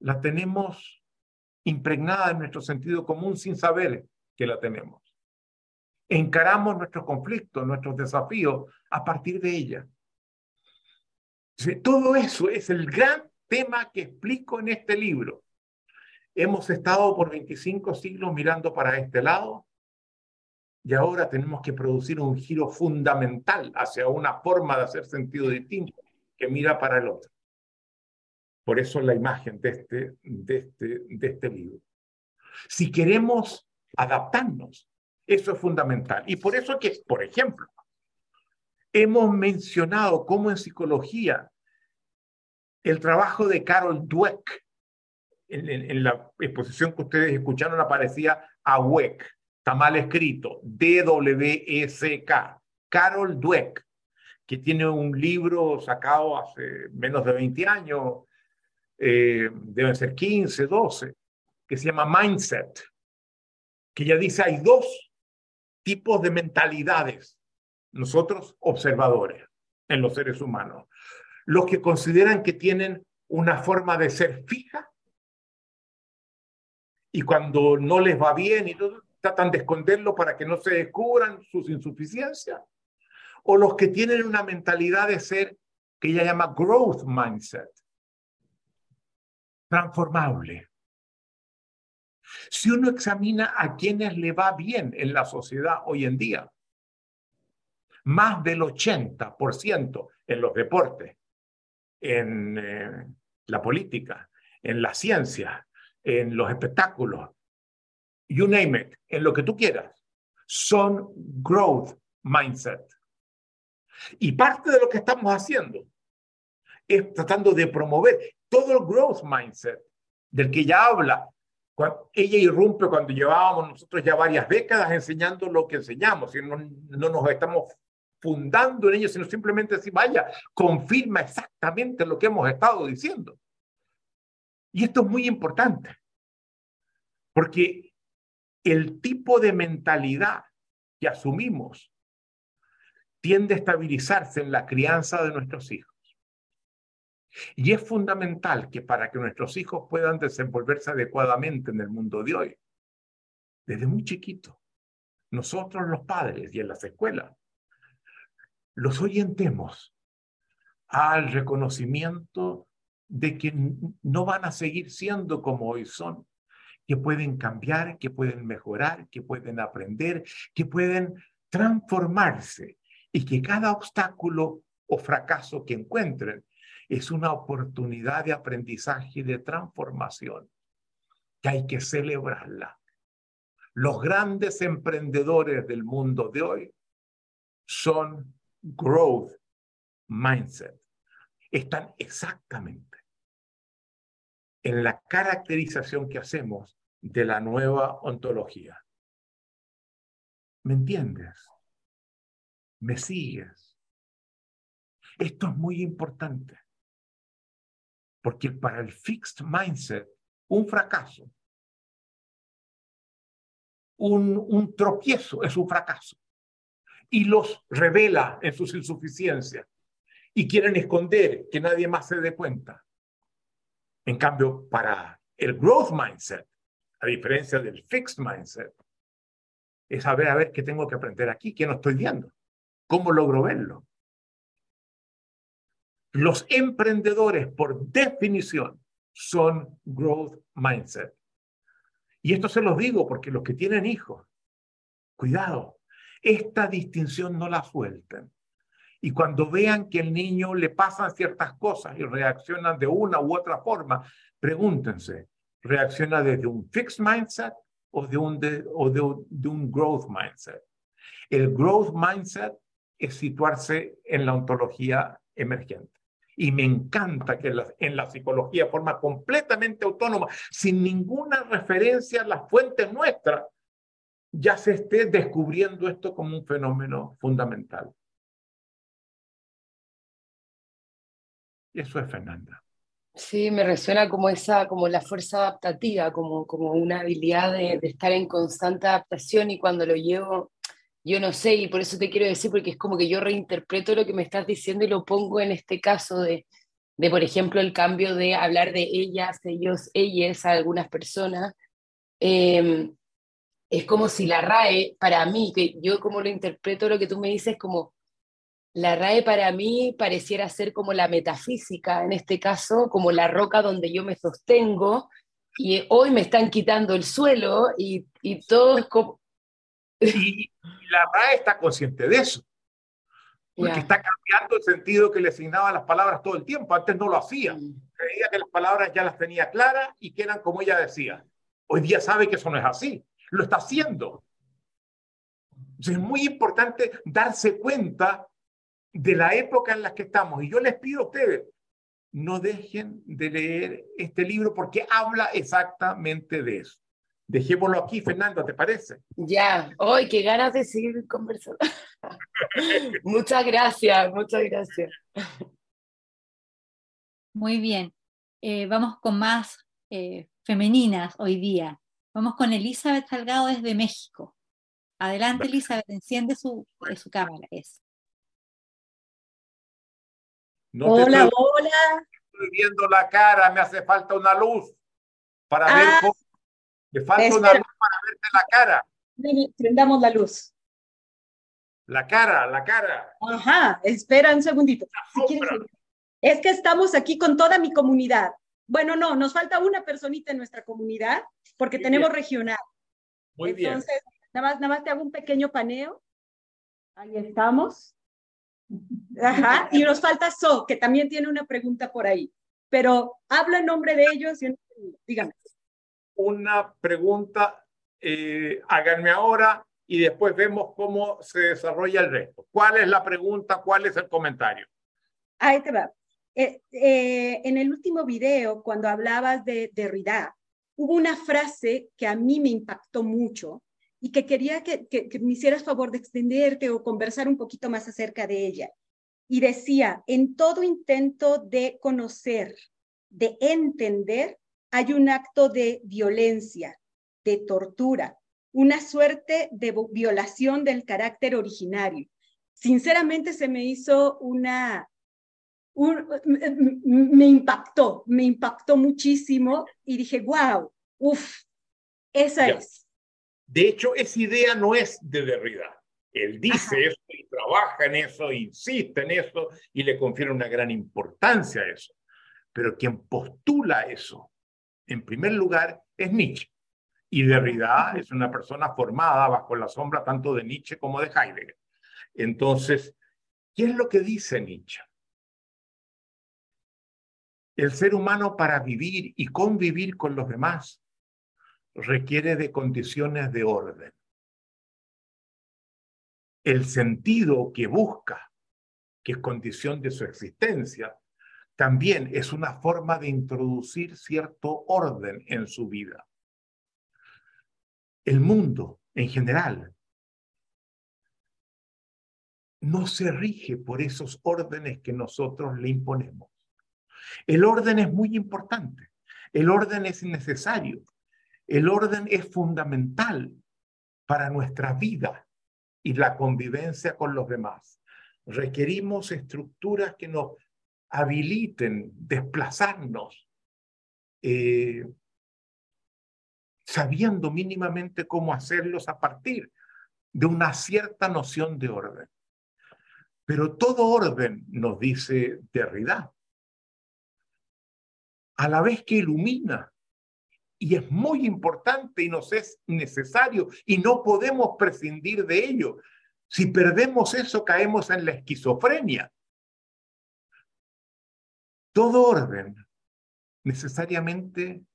la tenemos impregnada en nuestro sentido común sin saber que la tenemos. Encaramos nuestros conflictos, nuestros desafíos a partir de ella. Todo eso es el gran tema que explico en este libro. Hemos estado por 25 siglos mirando para este lado y ahora tenemos que producir un giro fundamental hacia una forma de hacer sentido distinto que mira para el otro. Por eso la imagen de este, de este, de este libro. Si queremos adaptarnos, eso es fundamental. Y por eso que, por ejemplo, hemos mencionado cómo en psicología el trabajo de Carol Dweck, en, la exposición que ustedes escucharon aparecía AWEC, está mal escrito, D-W-E-C-K, Carol Dweck, que tiene un libro sacado hace menos de 20 años, eh, deben ser 15, 12, que se llama Mindset, que ya dice hay dos tipos de mentalidades, nosotros observadores en los seres humanos, los que consideran que tienen una forma de ser fija y cuando no les va bien y tratan de esconderlo para que no se descubran sus insuficiencias, o los que tienen una mentalidad de ser que ella llama growth mindset, transformable. Si uno examina a quienes le va bien en la sociedad hoy en día, más del 80% en los deportes, en eh, la política, en la ciencia, en los espectáculos, you name it, en lo que tú quieras, son growth mindset. Y parte de lo que estamos haciendo es tratando de promover todo el growth mindset del que ya habla. Cuando ella irrumpe cuando llevábamos nosotros ya varias décadas enseñando lo que enseñamos y no, no nos estamos fundando en ello, sino simplemente decir, vaya, confirma exactamente lo que hemos estado diciendo. Y esto es muy importante, porque el tipo de mentalidad que asumimos tiende a estabilizarse en la crianza de nuestros hijos. Y es fundamental que para que nuestros hijos puedan desenvolverse adecuadamente en el mundo de hoy, desde muy chiquito, nosotros los padres y en las escuelas, los orientemos al reconocimiento de que no van a seguir siendo como hoy son, que pueden cambiar, que pueden mejorar, que pueden aprender, que pueden transformarse y que cada obstáculo o fracaso que encuentren es una oportunidad de aprendizaje y de transformación que hay que celebrarla. Los grandes emprendedores del mundo de hoy son growth mindset. Están exactamente en la caracterización que hacemos de la nueva ontología. ¿Me entiendes? ¿Me sigues? Esto es muy importante, porque para el fixed mindset, un fracaso, un, tropiezo es un fracaso, y los revela en sus insuficiencias, y quieren esconder que nadie más se dé cuenta. En cambio, para el growth mindset, a diferencia del fixed mindset, es saber a ver qué tengo que aprender aquí, qué no estoy viendo. ¿Cómo logro verlo? Los emprendedores, por definición, son growth mindset. Y esto se los digo porque los que tienen hijos, cuidado, esta distinción no la suelten. Y cuando vean que el niño le pasan ciertas cosas y reaccionan de una u otra forma, pregúntense, ¿reacciona desde un fixed mindset o de un, o de un growth mindset? El growth mindset es situarse en la ontología emergente. Y me encanta que en la, psicología, de forma completamente autónoma, sin ninguna referencia a las fuentes nuestras, ya se esté descubriendo esto como un fenómeno fundamental. Eso es Fernanda. Sí, me resuena como esa, como la fuerza adaptativa, como, como una habilidad de, de estar en constante adaptación y cuando lo llevo yo no sé, y por eso te quiero decir, porque es como que yo reinterpreto lo que me estás diciendo y lo pongo en este caso de, de por ejemplo, el cambio de hablar de ellas, ellos, ellas a algunas personas. Em, es como si la RAE, para mí, que yo como lo interpreto lo que tú me dices, como la RAE para mí pareciera ser como la metafísica, en este caso, como la roca donde yo me sostengo, y hoy me están quitando el suelo y, y todo y, la RAE está consciente de eso. Porque está cambiando el sentido que le asignaba a las palabras todo el tiempo. Antes no lo hacía. Mm. Creía que las palabras ya las tenía claras y que eran como ella decía. Hoy día sabe que eso no es así. Lo está haciendo. Entonces es muy importante darse cuenta de la época en la que estamos. Y yo les pido a ustedes, no dejen de leer este libro porque habla exactamente de eso. Dejémoslo aquí, Fernando, ¿te parece? Ya, hoy qué ganas de seguir conversando. <laughs> muchas gracias, muchas gracias. Muy bien, eh, vamos con más eh, femeninas hoy día. Vamos con Elizabeth Salgado desde México. Adelante, Elizabeth, enciende su, su cámara. Es. hola, hola. Estoy viendo la cara, me hace falta una luz para ver ah, cómo me falta una luz para verte la cara. prendamos la luz. La cara, la cara. Ajá, espera un segundito. es que estamos aquí con toda mi comunidad. Bueno, no, nos falta una personita en nuestra comunidad porque tenemos regional. Muy bien. Entonces, nada más, nada más te hago un pequeño paneo. Ahí estamos. Ajá, y nos falta So, que también tiene una pregunta por ahí. Pero habla en nombre de ellos y dígame. Una pregunta, eh, háganme ahora y después vemos cómo se desarrolla el resto. ¿Cuál es la pregunta? ¿Cuál es el comentario? Ahí te va. Eh, eh, en el último video, cuando hablabas de Derrida, hubo una frase que a mí me impactó mucho y que quería que, que, me hicieras favor de extenderte o conversar un poquito más acerca de ella. Y decía, en todo intento de conocer, de entender, hay un acto de violencia, de tortura, una suerte de violación del carácter originario. Sinceramente se me hizo una, me impactó, me impactó muchísimo y dije, wow, uff, esa es. De hecho, esa idea no es de Derrida. Él dice eso y trabaja en eso, insiste en eso y le confiere una gran importancia a eso. Pero quien postula eso, en primer lugar, es Nietzsche. Y Derrida es una persona formada bajo la sombra tanto de Nietzsche como de Heidegger. Entonces, ¿qué es lo que dice Nietzsche? El ser humano para vivir y convivir con los demás requiere de condiciones de orden. El sentido que busca, que es condición de su existencia, también es una forma de introducir cierto orden en su vida. El mundo en general no se rige por esos órdenes que nosotros le imponemos. El orden es muy importante. El orden es necesario. El orden es fundamental para nuestra vida y la convivencia con los demás. Requerimos estructuras que nos habiliten desplazarnos, eh, sabiendo mínimamente cómo hacerlos a partir de una cierta noción de orden. Pero todo orden, nos dice Derrida, a la vez que ilumina. Y es muy importante y nos es necesario y no podemos prescindir de ello. Si perdemos eso, caemos en la esquizofrenia. Todo orden necesariamente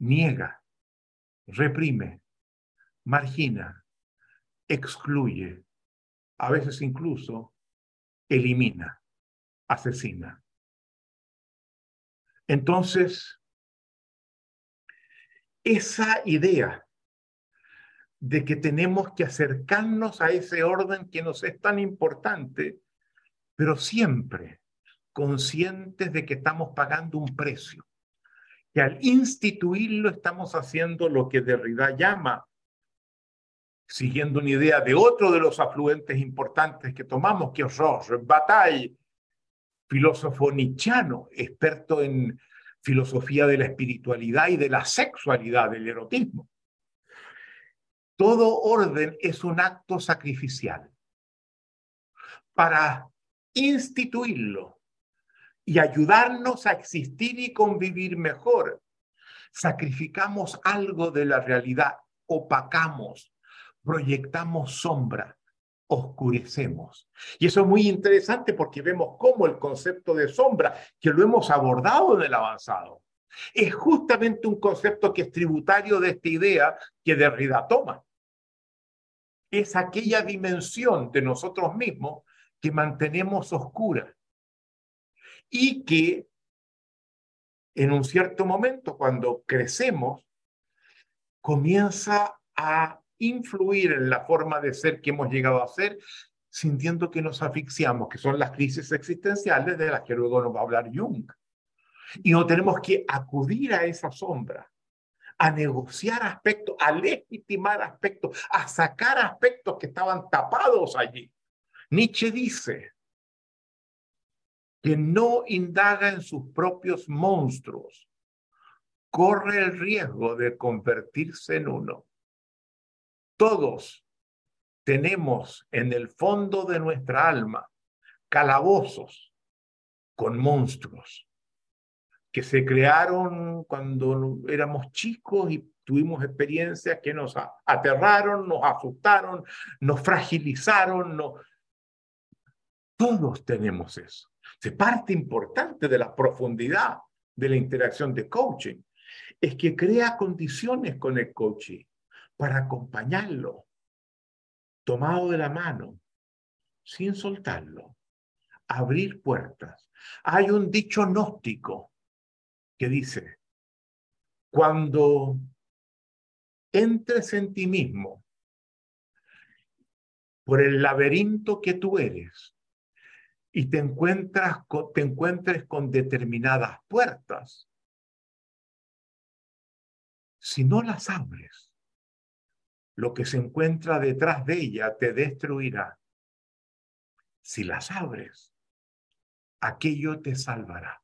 niega, reprime, margina, excluye, a veces incluso elimina, asesina. Entonces, esa idea de que tenemos que acercarnos a ese orden que nos es tan importante, pero siempre conscientes de que estamos pagando un precio, que al instituirlo estamos haciendo lo que Derrida llama, siguiendo una idea de otro de los afluentes importantes que tomamos, que es Bataille, filósofo nichiano, experto en filosofía de la espiritualidad y de la sexualidad, del erotismo. Todo orden es un acto sacrificial. Para instituirlo y ayudarnos a existir y convivir mejor, sacrificamos algo de la realidad, opacamos, proyectamos sombra, oscurecemos. Y eso es muy interesante porque vemos cómo el concepto de sombra, que lo hemos abordado en el avanzado, es justamente un concepto que es tributario de esta idea que Derrida toma. Es aquella dimensión de nosotros mismos que mantenemos oscura y que en un cierto momento, cuando crecemos, comienza a influir en la forma de ser que hemos llegado a ser, sintiendo que nos asfixiamos, que son las crisis existenciales de las que luego nos va a hablar Jung. Y no tenemos que acudir a esa sombra, a negociar aspectos, a legitimar aspectos, a sacar aspectos que estaban tapados allí. Nietzsche dice que no indaga en sus propios monstruos, corre el riesgo de convertirse en uno. Todos tenemos en el fondo de nuestra alma calabozos con monstruos que se crearon cuando éramos chicos y tuvimos experiencias que nos aterraron, nos asustaron, nos fragilizaron. Todos tenemos eso. Es parte importante de la profundidad de la interacción de coaching. Es que crea condiciones con el coaching para acompañarlo, tomado de la mano, sin soltarlo, abrir puertas. Hay un dicho gnóstico que dice, cuando entres en ti mismo por el laberinto que tú eres y te, encuentras te encuentres con determinadas puertas, si no las abres, lo que se encuentra detrás de ella te destruirá. Si las abres, aquello te salvará.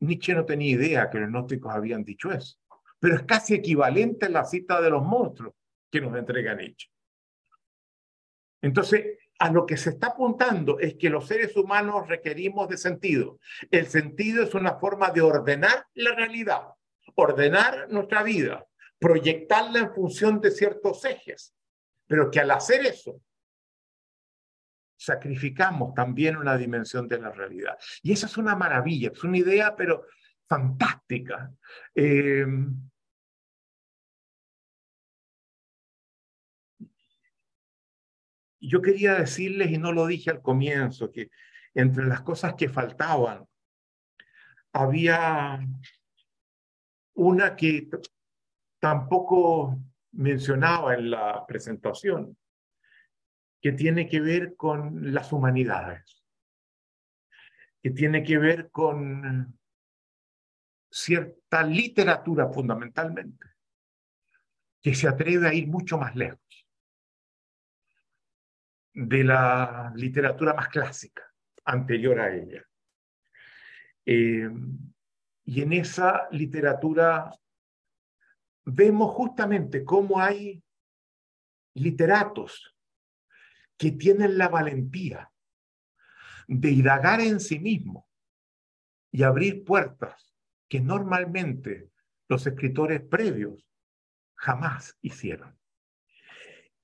Nietzsche no tenía idea que los gnósticos habían dicho eso, pero es casi equivalente a la cita de los monstruos que nos entrega Nietzsche. Entonces, a lo que se está apuntando es que los seres humanos requerimos de sentido. El sentido es una forma de ordenar la realidad, ordenar nuestra vida, proyectarla en función de ciertos ejes, pero que al hacer eso sacrificamos también una dimensión de la realidad. Y esa es una maravilla, es una idea, pero fantástica. Eh, yo quería decirles, y no lo dije al comienzo, que entre las cosas que faltaban, había una que tampoco mencionaba en la presentación, que tiene que ver con las humanidades, que tiene que ver con cierta literatura fundamentalmente, que se atreve a ir mucho más lejos de la literatura más clásica anterior a ella. Eh, y en esa literatura vemos justamente cómo hay literatos que tienen la valentía de indagar en sí mismo y abrir puertas que normalmente los escritores previos jamás hicieron.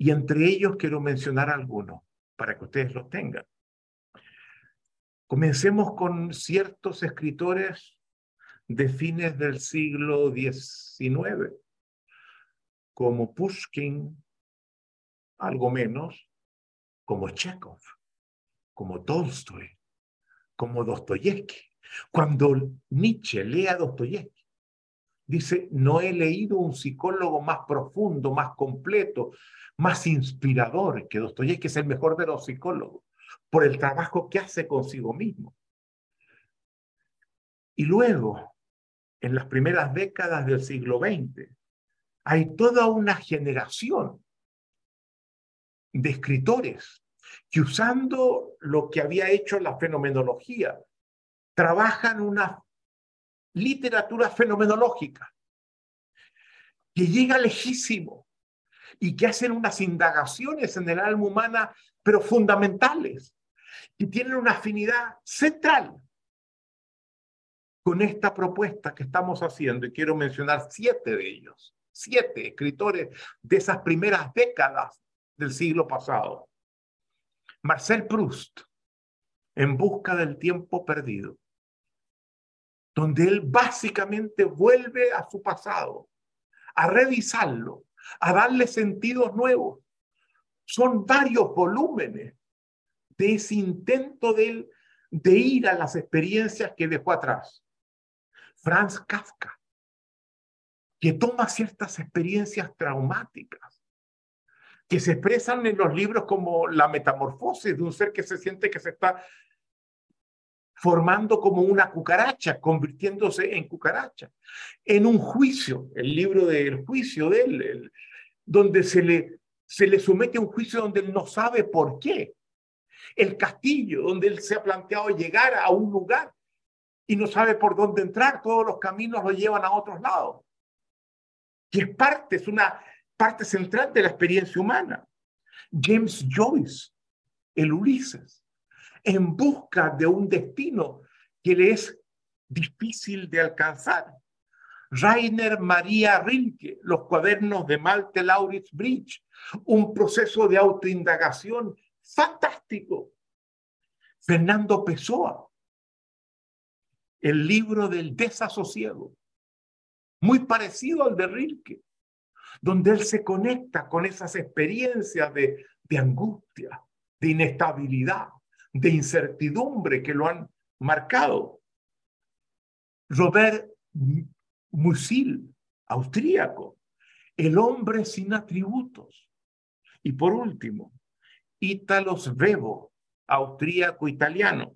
Y entre ellos quiero mencionar algunos para que ustedes los tengan. Comencemos con ciertos escritores de fines del siglo XIX, como Pushkin, algo menos, como Chekhov, como Tolstoy, como Dostoyevsky. Cuando Nietzsche lee a Dostoyevsky, dice, no he leído un psicólogo más profundo, más completo, más inspirador que Dostoyevsky, es el mejor de los psicólogos, por el trabajo que hace consigo mismo. Y luego, en las primeras décadas del siglo XX, hay toda una generación de escritores que usando lo que había hecho la fenomenología, trabajan una literatura fenomenológica que llega lejísimo y que hacen unas indagaciones en el alma humana, pero fundamentales, y tienen una afinidad central con esta propuesta que estamos haciendo, y quiero mencionar siete de ellos, siete escritores de esas primeras décadas del siglo pasado. Marcel Proust, En busca del tiempo perdido, donde él básicamente vuelve a su pasado, a revisarlo, a darle sentidos nuevos. Son varios volúmenes de ese intento de él de ir a las experiencias que dejó atrás. Franz Kafka, que toma ciertas experiencias traumáticas que se expresan en los libros como la metamorfosis de un ser que se siente que se está formando como una cucaracha, convirtiéndose en cucaracha. En un juicio, el libro del juicio de él, donde se le, se le somete a un juicio donde él no sabe por qué. El castillo, donde él se ha planteado llegar a un lugar y no sabe por dónde entrar, todos los caminos lo llevan a otros lados. que es parte, es una parte central de la experiencia humana. James Joyce, el Ulises, en busca de un destino que le es difícil de alcanzar. Rainer María Rilke, los cuadernos de Malte Lauritz Bridge, un proceso de autoindagación fantástico. Fernando Pessoa, el libro del desasosiego, muy parecido al de Rilke, donde él se conecta con esas experiencias de, de angustia, de inestabilidad, de incertidumbre que lo han marcado. Robert Musil, austríaco, el hombre sin atributos. Y por último, Italo Svevo, austríaco italiano,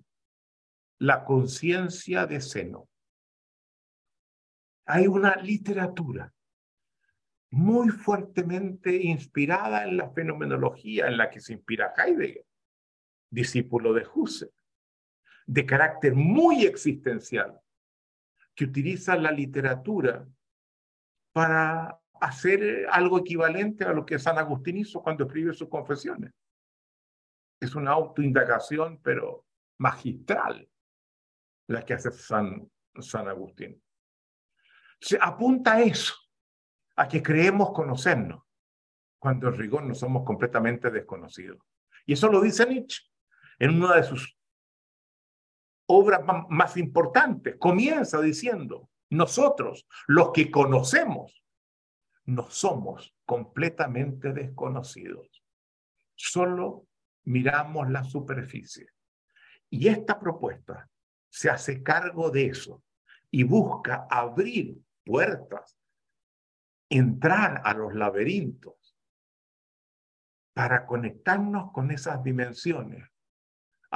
la conciencia de seno. Hay una literatura muy fuertemente inspirada en la fenomenología en la que se inspira Heidegger, discípulo de Husserl, de carácter muy existencial, que utiliza la literatura para hacer algo equivalente a lo que San Agustín hizo cuando escribe sus confesiones. Es una autoindagación, pero magistral, la que hace San, San Agustín. Se apunta a eso, a que creemos conocernos, cuando en rigor no somos completamente desconocidos. Y eso lo dice Nietzsche en una de sus obras más importantes. Comienza diciendo, nosotros, los que conocemos, no somos completamente desconocidos. Solo miramos la superficie. Y esta propuesta se hace cargo de eso y busca abrir puertas, entrar a los laberintos para conectarnos con esas dimensiones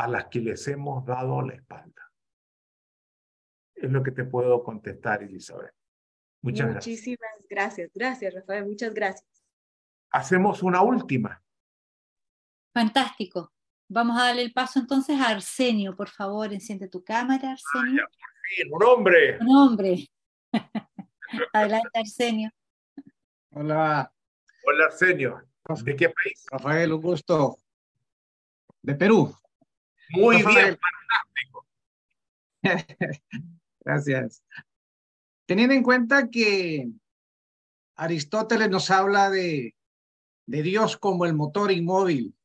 a las que les hemos dado la espalda. Es lo que te puedo contestar, Elizabeth. Muchas Muchísimas gracias. Gracias, Rafael. Muchas gracias. Hacemos una última. Fantástico. Vamos a darle el paso entonces a Arsenio. Por favor, enciende tu cámara, Arsenio. un hombre. Un hombre. <laughs> Adelante, Arsenio. Hola. Hola, Arsenio. ¿De qué país? Rafael, un gusto. De Perú. Muy bien, fantástico. <laughs> Gracias. Teniendo en cuenta que Aristóteles nos habla de, de Dios como el motor inmóvil,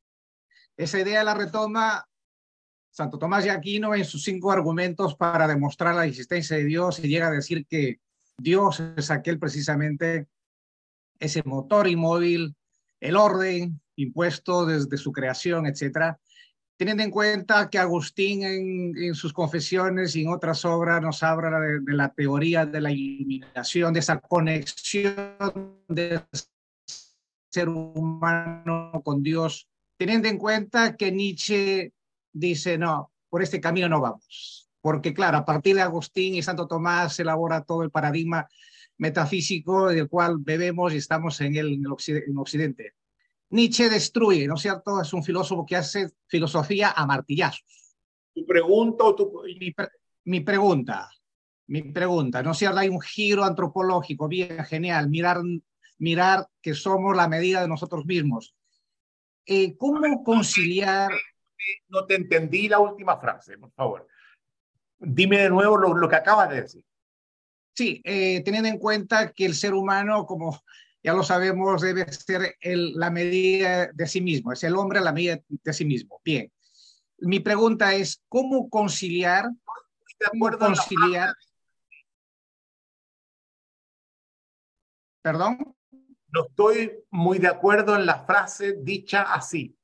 esa idea la retoma Santo Tomás de Aquino en sus cinco argumentos para demostrar la existencia de Dios y llega a decir que Dios es aquel precisamente, ese motor inmóvil, el orden impuesto desde su creación, etcétera, teniendo en cuenta que Agustín en, sus confesiones y en otras obras nos habla de, la teoría de la iluminación, de esa conexión del ser humano con Dios, teniendo en cuenta que Nietzsche dice, no, por este camino no vamos, porque claro, a partir de Agustín y Santo Tomás se elabora todo el paradigma metafísico del cual bebemos y estamos en, el, en Occidente. Nietzsche destruye, ¿no es cierto? Es un filósofo que hace filosofía a martillazos. ¿Tu pregunta o tu... Mi, pregunta, mi pregunta, ¿no es cierto? Hay un giro antropológico bien genial, mirar, mirar que somos la medida de nosotros mismos. Eh, ¿Cómo conciliar... No te entendí la última frase, por favor. Dime de nuevo lo, lo que acabas de decir. Sí, eh, teniendo en cuenta que el ser humano, como ya lo sabemos, debe ser la medida de sí mismo, es el hombre la medida de sí mismo. Bien, mi pregunta es, ¿cómo conciliar? De acuerdo conciliar? ¿Perdón? No estoy muy de acuerdo en la frase dicha así.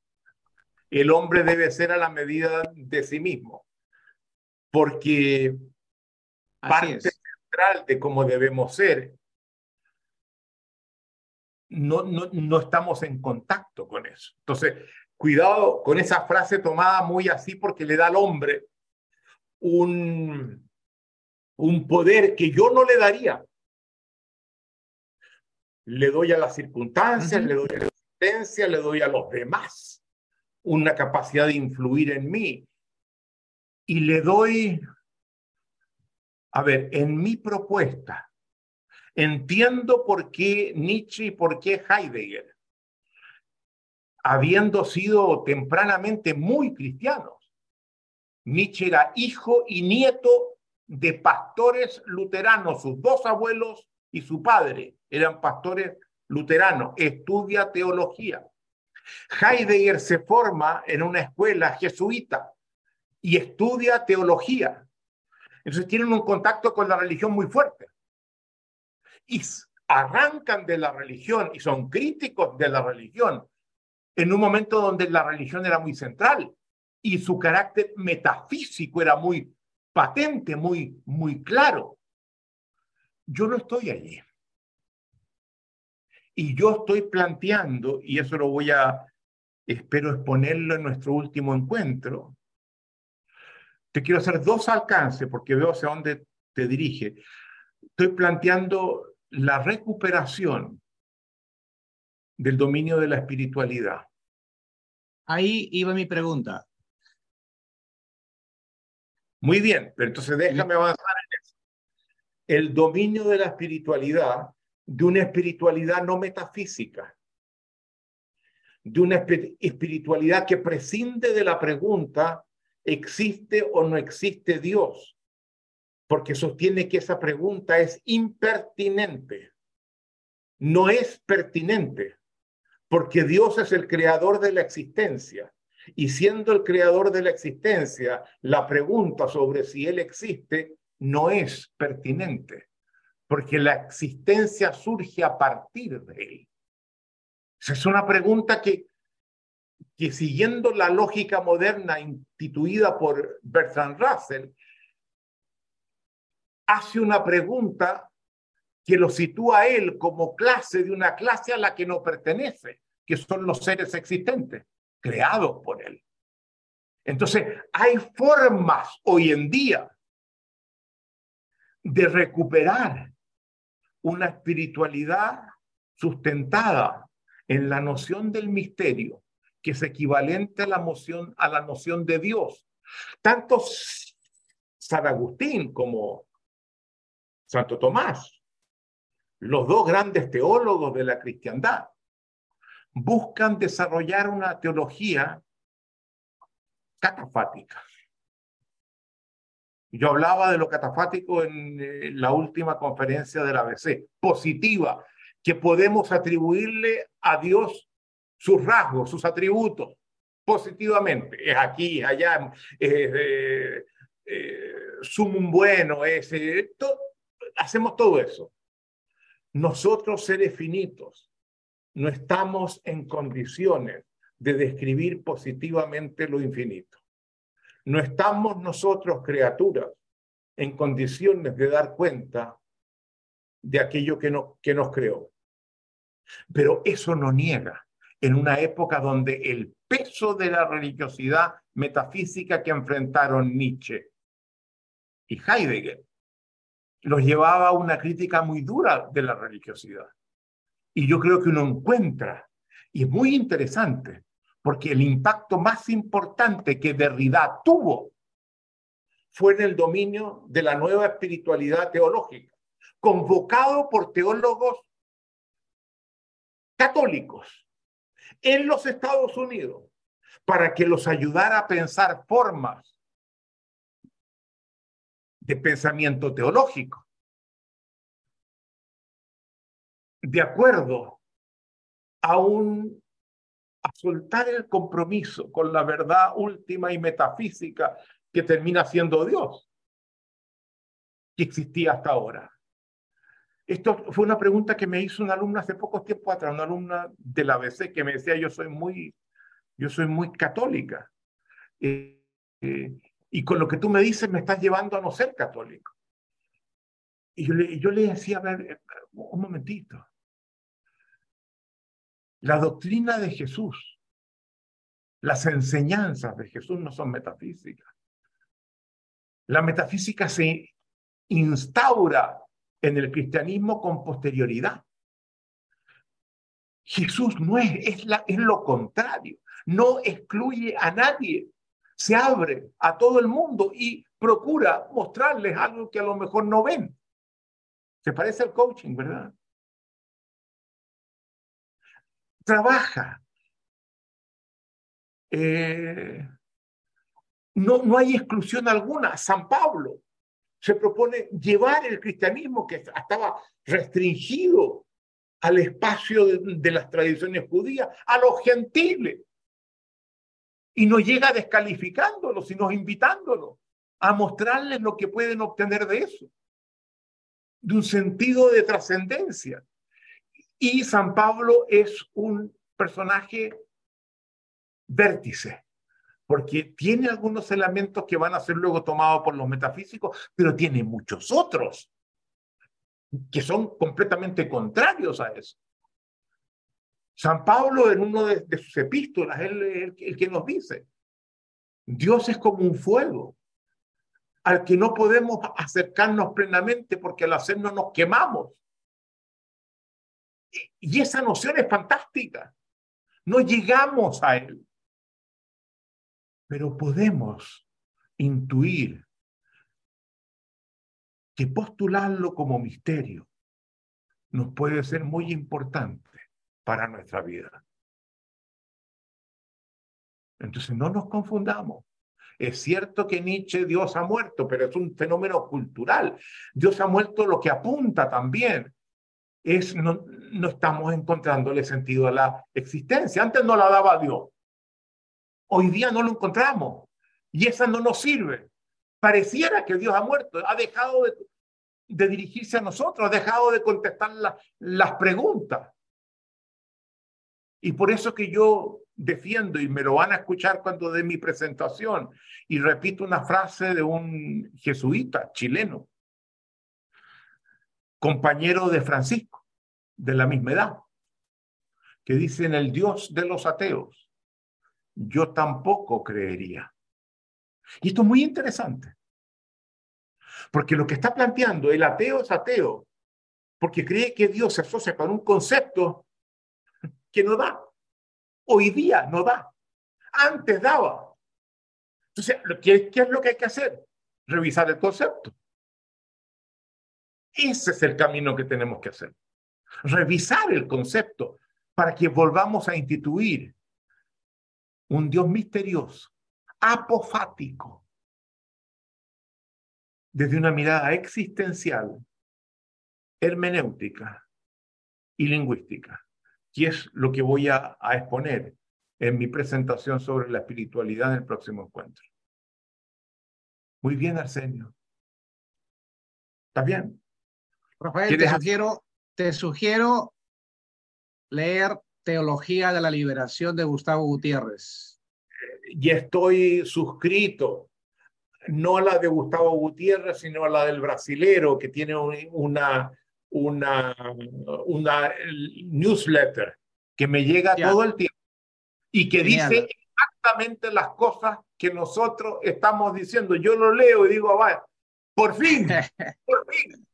El hombre debe ser a la medida de sí mismo, porque parte central de cómo debemos ser no, no, estamos en contacto con eso. Entonces, cuidado con esa frase tomada muy así porque le da al hombre un, un poder que yo no le daría. Le doy a las circunstancias, le doy a la existencia, le doy a los demás una capacidad de influir en mí. Y le doy, a ver, en mi propuesta, Entiendo por qué Nietzsche y por qué Heidegger, habiendo sido tempranamente muy cristianos, Nietzsche era hijo y nieto de pastores luteranos, sus dos abuelos y su padre eran pastores luteranos, estudia teología. Heidegger se forma en una escuela jesuita y estudia teología. Entonces tienen un contacto con la religión muy fuerte. Y arrancan de la religión y son críticos de la religión en un momento donde la religión era muy central y su carácter metafísico era muy patente, muy, muy claro. Yo no estoy allí. Y yo estoy planteando, y eso lo voy a, espero exponerlo en nuestro último encuentro, te quiero hacer dos alcances porque veo hacia dónde te dirige. Estoy planteando la recuperación del dominio de la espiritualidad. Ahí iba mi pregunta. Muy bien, pero entonces déjame avanzar en eso. El dominio de la espiritualidad, de una espiritualidad no metafísica, de una espiritualidad que prescinde de la pregunta, ¿existe o no existe Dios? Porque sostiene que esa pregunta es impertinente, no es pertinente, porque Dios es el creador de la existencia y siendo el creador de la existencia, la pregunta sobre si Él existe no es pertinente, porque la existencia surge a partir de Él. Es una pregunta que, que siguiendo la lógica moderna instituida por Bertrand Russell, hace una pregunta que lo sitúa a él como clase de una clase a la que no pertenece, que son los seres existentes creados por Él. Entonces, hay formas hoy en día de recuperar una espiritualidad sustentada en la noción del misterio, que es equivalente a la, noción, a la noción de Dios. Tanto San Agustín como Santo Tomás, los dos grandes teólogos de la cristiandad, buscan desarrollar una teología catafática. Yo hablaba de lo catafático en eh, la última conferencia del ABC, positiva, que podemos atribuirle a Dios sus rasgos, sus atributos, positivamente. Es aquí, allá, es eh, eh, sumum bueno, es, hacemos todo eso. Nosotros seres finitos, no estamos en condiciones de describir positivamente lo infinito. No estamos nosotros, criaturas, en condiciones de dar cuenta de aquello que, no, que nos creó. Pero eso no niega en una época donde el peso de la religiosidad metafísica que enfrentaron Nietzsche y Heidegger los llevaba a una crítica muy dura de la religiosidad. Y yo creo que uno encuentra, y es muy interesante, porque el impacto más importante que Derrida tuvo fue en el dominio de la nueva espiritualidad teológica, convocado por teólogos católicos en los Estados Unidos para que los ayudara a pensar formas de pensamiento teológico. de acuerdo a un soltar el compromiso con la verdad última y metafísica que termina siendo Dios, que existía hasta ahora. Esto fue una pregunta que me hizo una alumna hace poco tiempo atrás, una alumna de la ABC que me decía, yo soy muy, yo soy muy católica. Eh, eh, y con lo que tú me dices me estás llevando a no ser católico. Y yo le, decía, a ver, eh, un momentito. La doctrina de Jesús, las enseñanzas de Jesús no son metafísicas. La metafísica se instaura en el cristianismo con posterioridad. Jesús no es, es lo contrario, no excluye a nadie, se abre a todo el mundo y procura mostrarles algo que a lo mejor no ven. Se parece al coaching, ¿verdad? Trabaja. Eh, no, no hay exclusión alguna. San Pablo se propone llevar el cristianismo que estaba restringido al espacio de, las tradiciones judías, a los gentiles. Y no llega descalificándolos, sino invitándolos a mostrarles lo que pueden obtener de eso, de un sentido de trascendencia. Y San Pablo es un personaje vértice, porque tiene algunos elementos que van a ser luego tomados por los metafísicos, pero tiene muchos otros que son completamente contrarios a eso. San Pablo en uno de, sus epístolas, él es el, que nos dice, Dios es como un fuego al que no podemos acercarnos plenamente porque al hacernos nos quemamos. Y esa noción es fantástica. No llegamos a él, pero podemos intuir que postularlo como misterio nos puede ser muy importante para nuestra vida. Entonces no nos confundamos. Es cierto que Nietzsche, Dios ha muerto, pero es un fenómeno cultural. Dios ha muerto lo que apunta también. Es, no, no estamos encontrándole sentido a la existencia. Antes no la daba Dios. Hoy día no lo encontramos. Y esa no nos sirve pareciera que Dios ha muerto, ha dejado de, dirigirse a nosotros, ha dejado de contestar las preguntas. Y por eso que yo defiendo, y me lo van a escuchar cuando dé mi presentación, y repito una frase de un jesuita chileno, compañero de Francisco, de la misma edad, que dice en el Dios de los ateos, yo tampoco creería. Y esto es muy interesante. Porque lo que está planteando el ateo es ateo, porque cree que Dios se asocia con un concepto que no da. Hoy día no da. Antes daba. Entonces, ¿qué, qué es lo que hay que hacer? Revisar el concepto. Ese es el camino que tenemos que hacer. Revisar el concepto para que volvamos a instituir un Dios misterioso apofático, desde una mirada existencial, hermenéutica y lingüística, que es lo que voy a, exponer en mi presentación sobre la espiritualidad en el próximo encuentro. Muy bien, Arsenio. ¿Está bien? Rafael, te sugiero, te sugiero leer Teología de la Liberación de Gustavo Gutiérrez y estoy suscrito, no a la de Gustavo Gutiérrez, sino a la del brasilero, que tiene una, una, una newsletter que me llega todo el tiempo y que dice exactamente las cosas que nosotros estamos diciendo. Yo lo leo y digo, vaya, por fin, <laughs> por fin.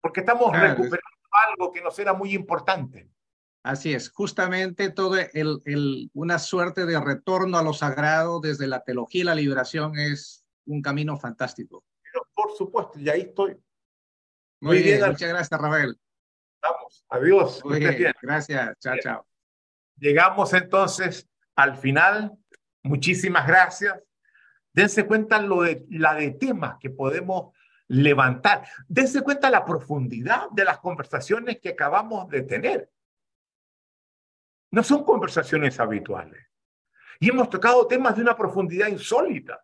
Porque estamos recuperando algo que nos era muy importante. Así es, justamente todo el, el, una suerte de retorno a lo sagrado desde la teología y la liberación es un camino fantástico. Pero por supuesto, y ahí estoy. Muy, bien, muchas gracias, Rafael. Vamos, adiós. Muy bien, gracias, chao, chao. Llegamos entonces al final. Muchísimas gracias. Dense cuenta lo de, la de temas que podemos levantar. Dense cuenta la profundidad de las conversaciones que acabamos de tener. No son conversaciones habituales. Y hemos tocado temas de una profundidad insólita.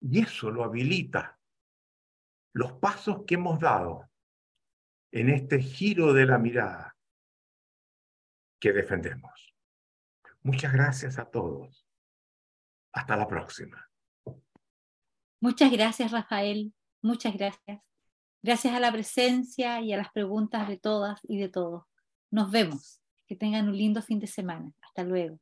Y eso lo habilita los pasos que hemos dado en este giro de la mirada que defendemos. Muchas gracias a todos. Hasta la próxima. Muchas gracias, Rafael. Muchas gracias. Gracias a la presencia y a las preguntas de todas y de todos. Nos vemos. Que tengan un lindo fin de semana. Hasta luego.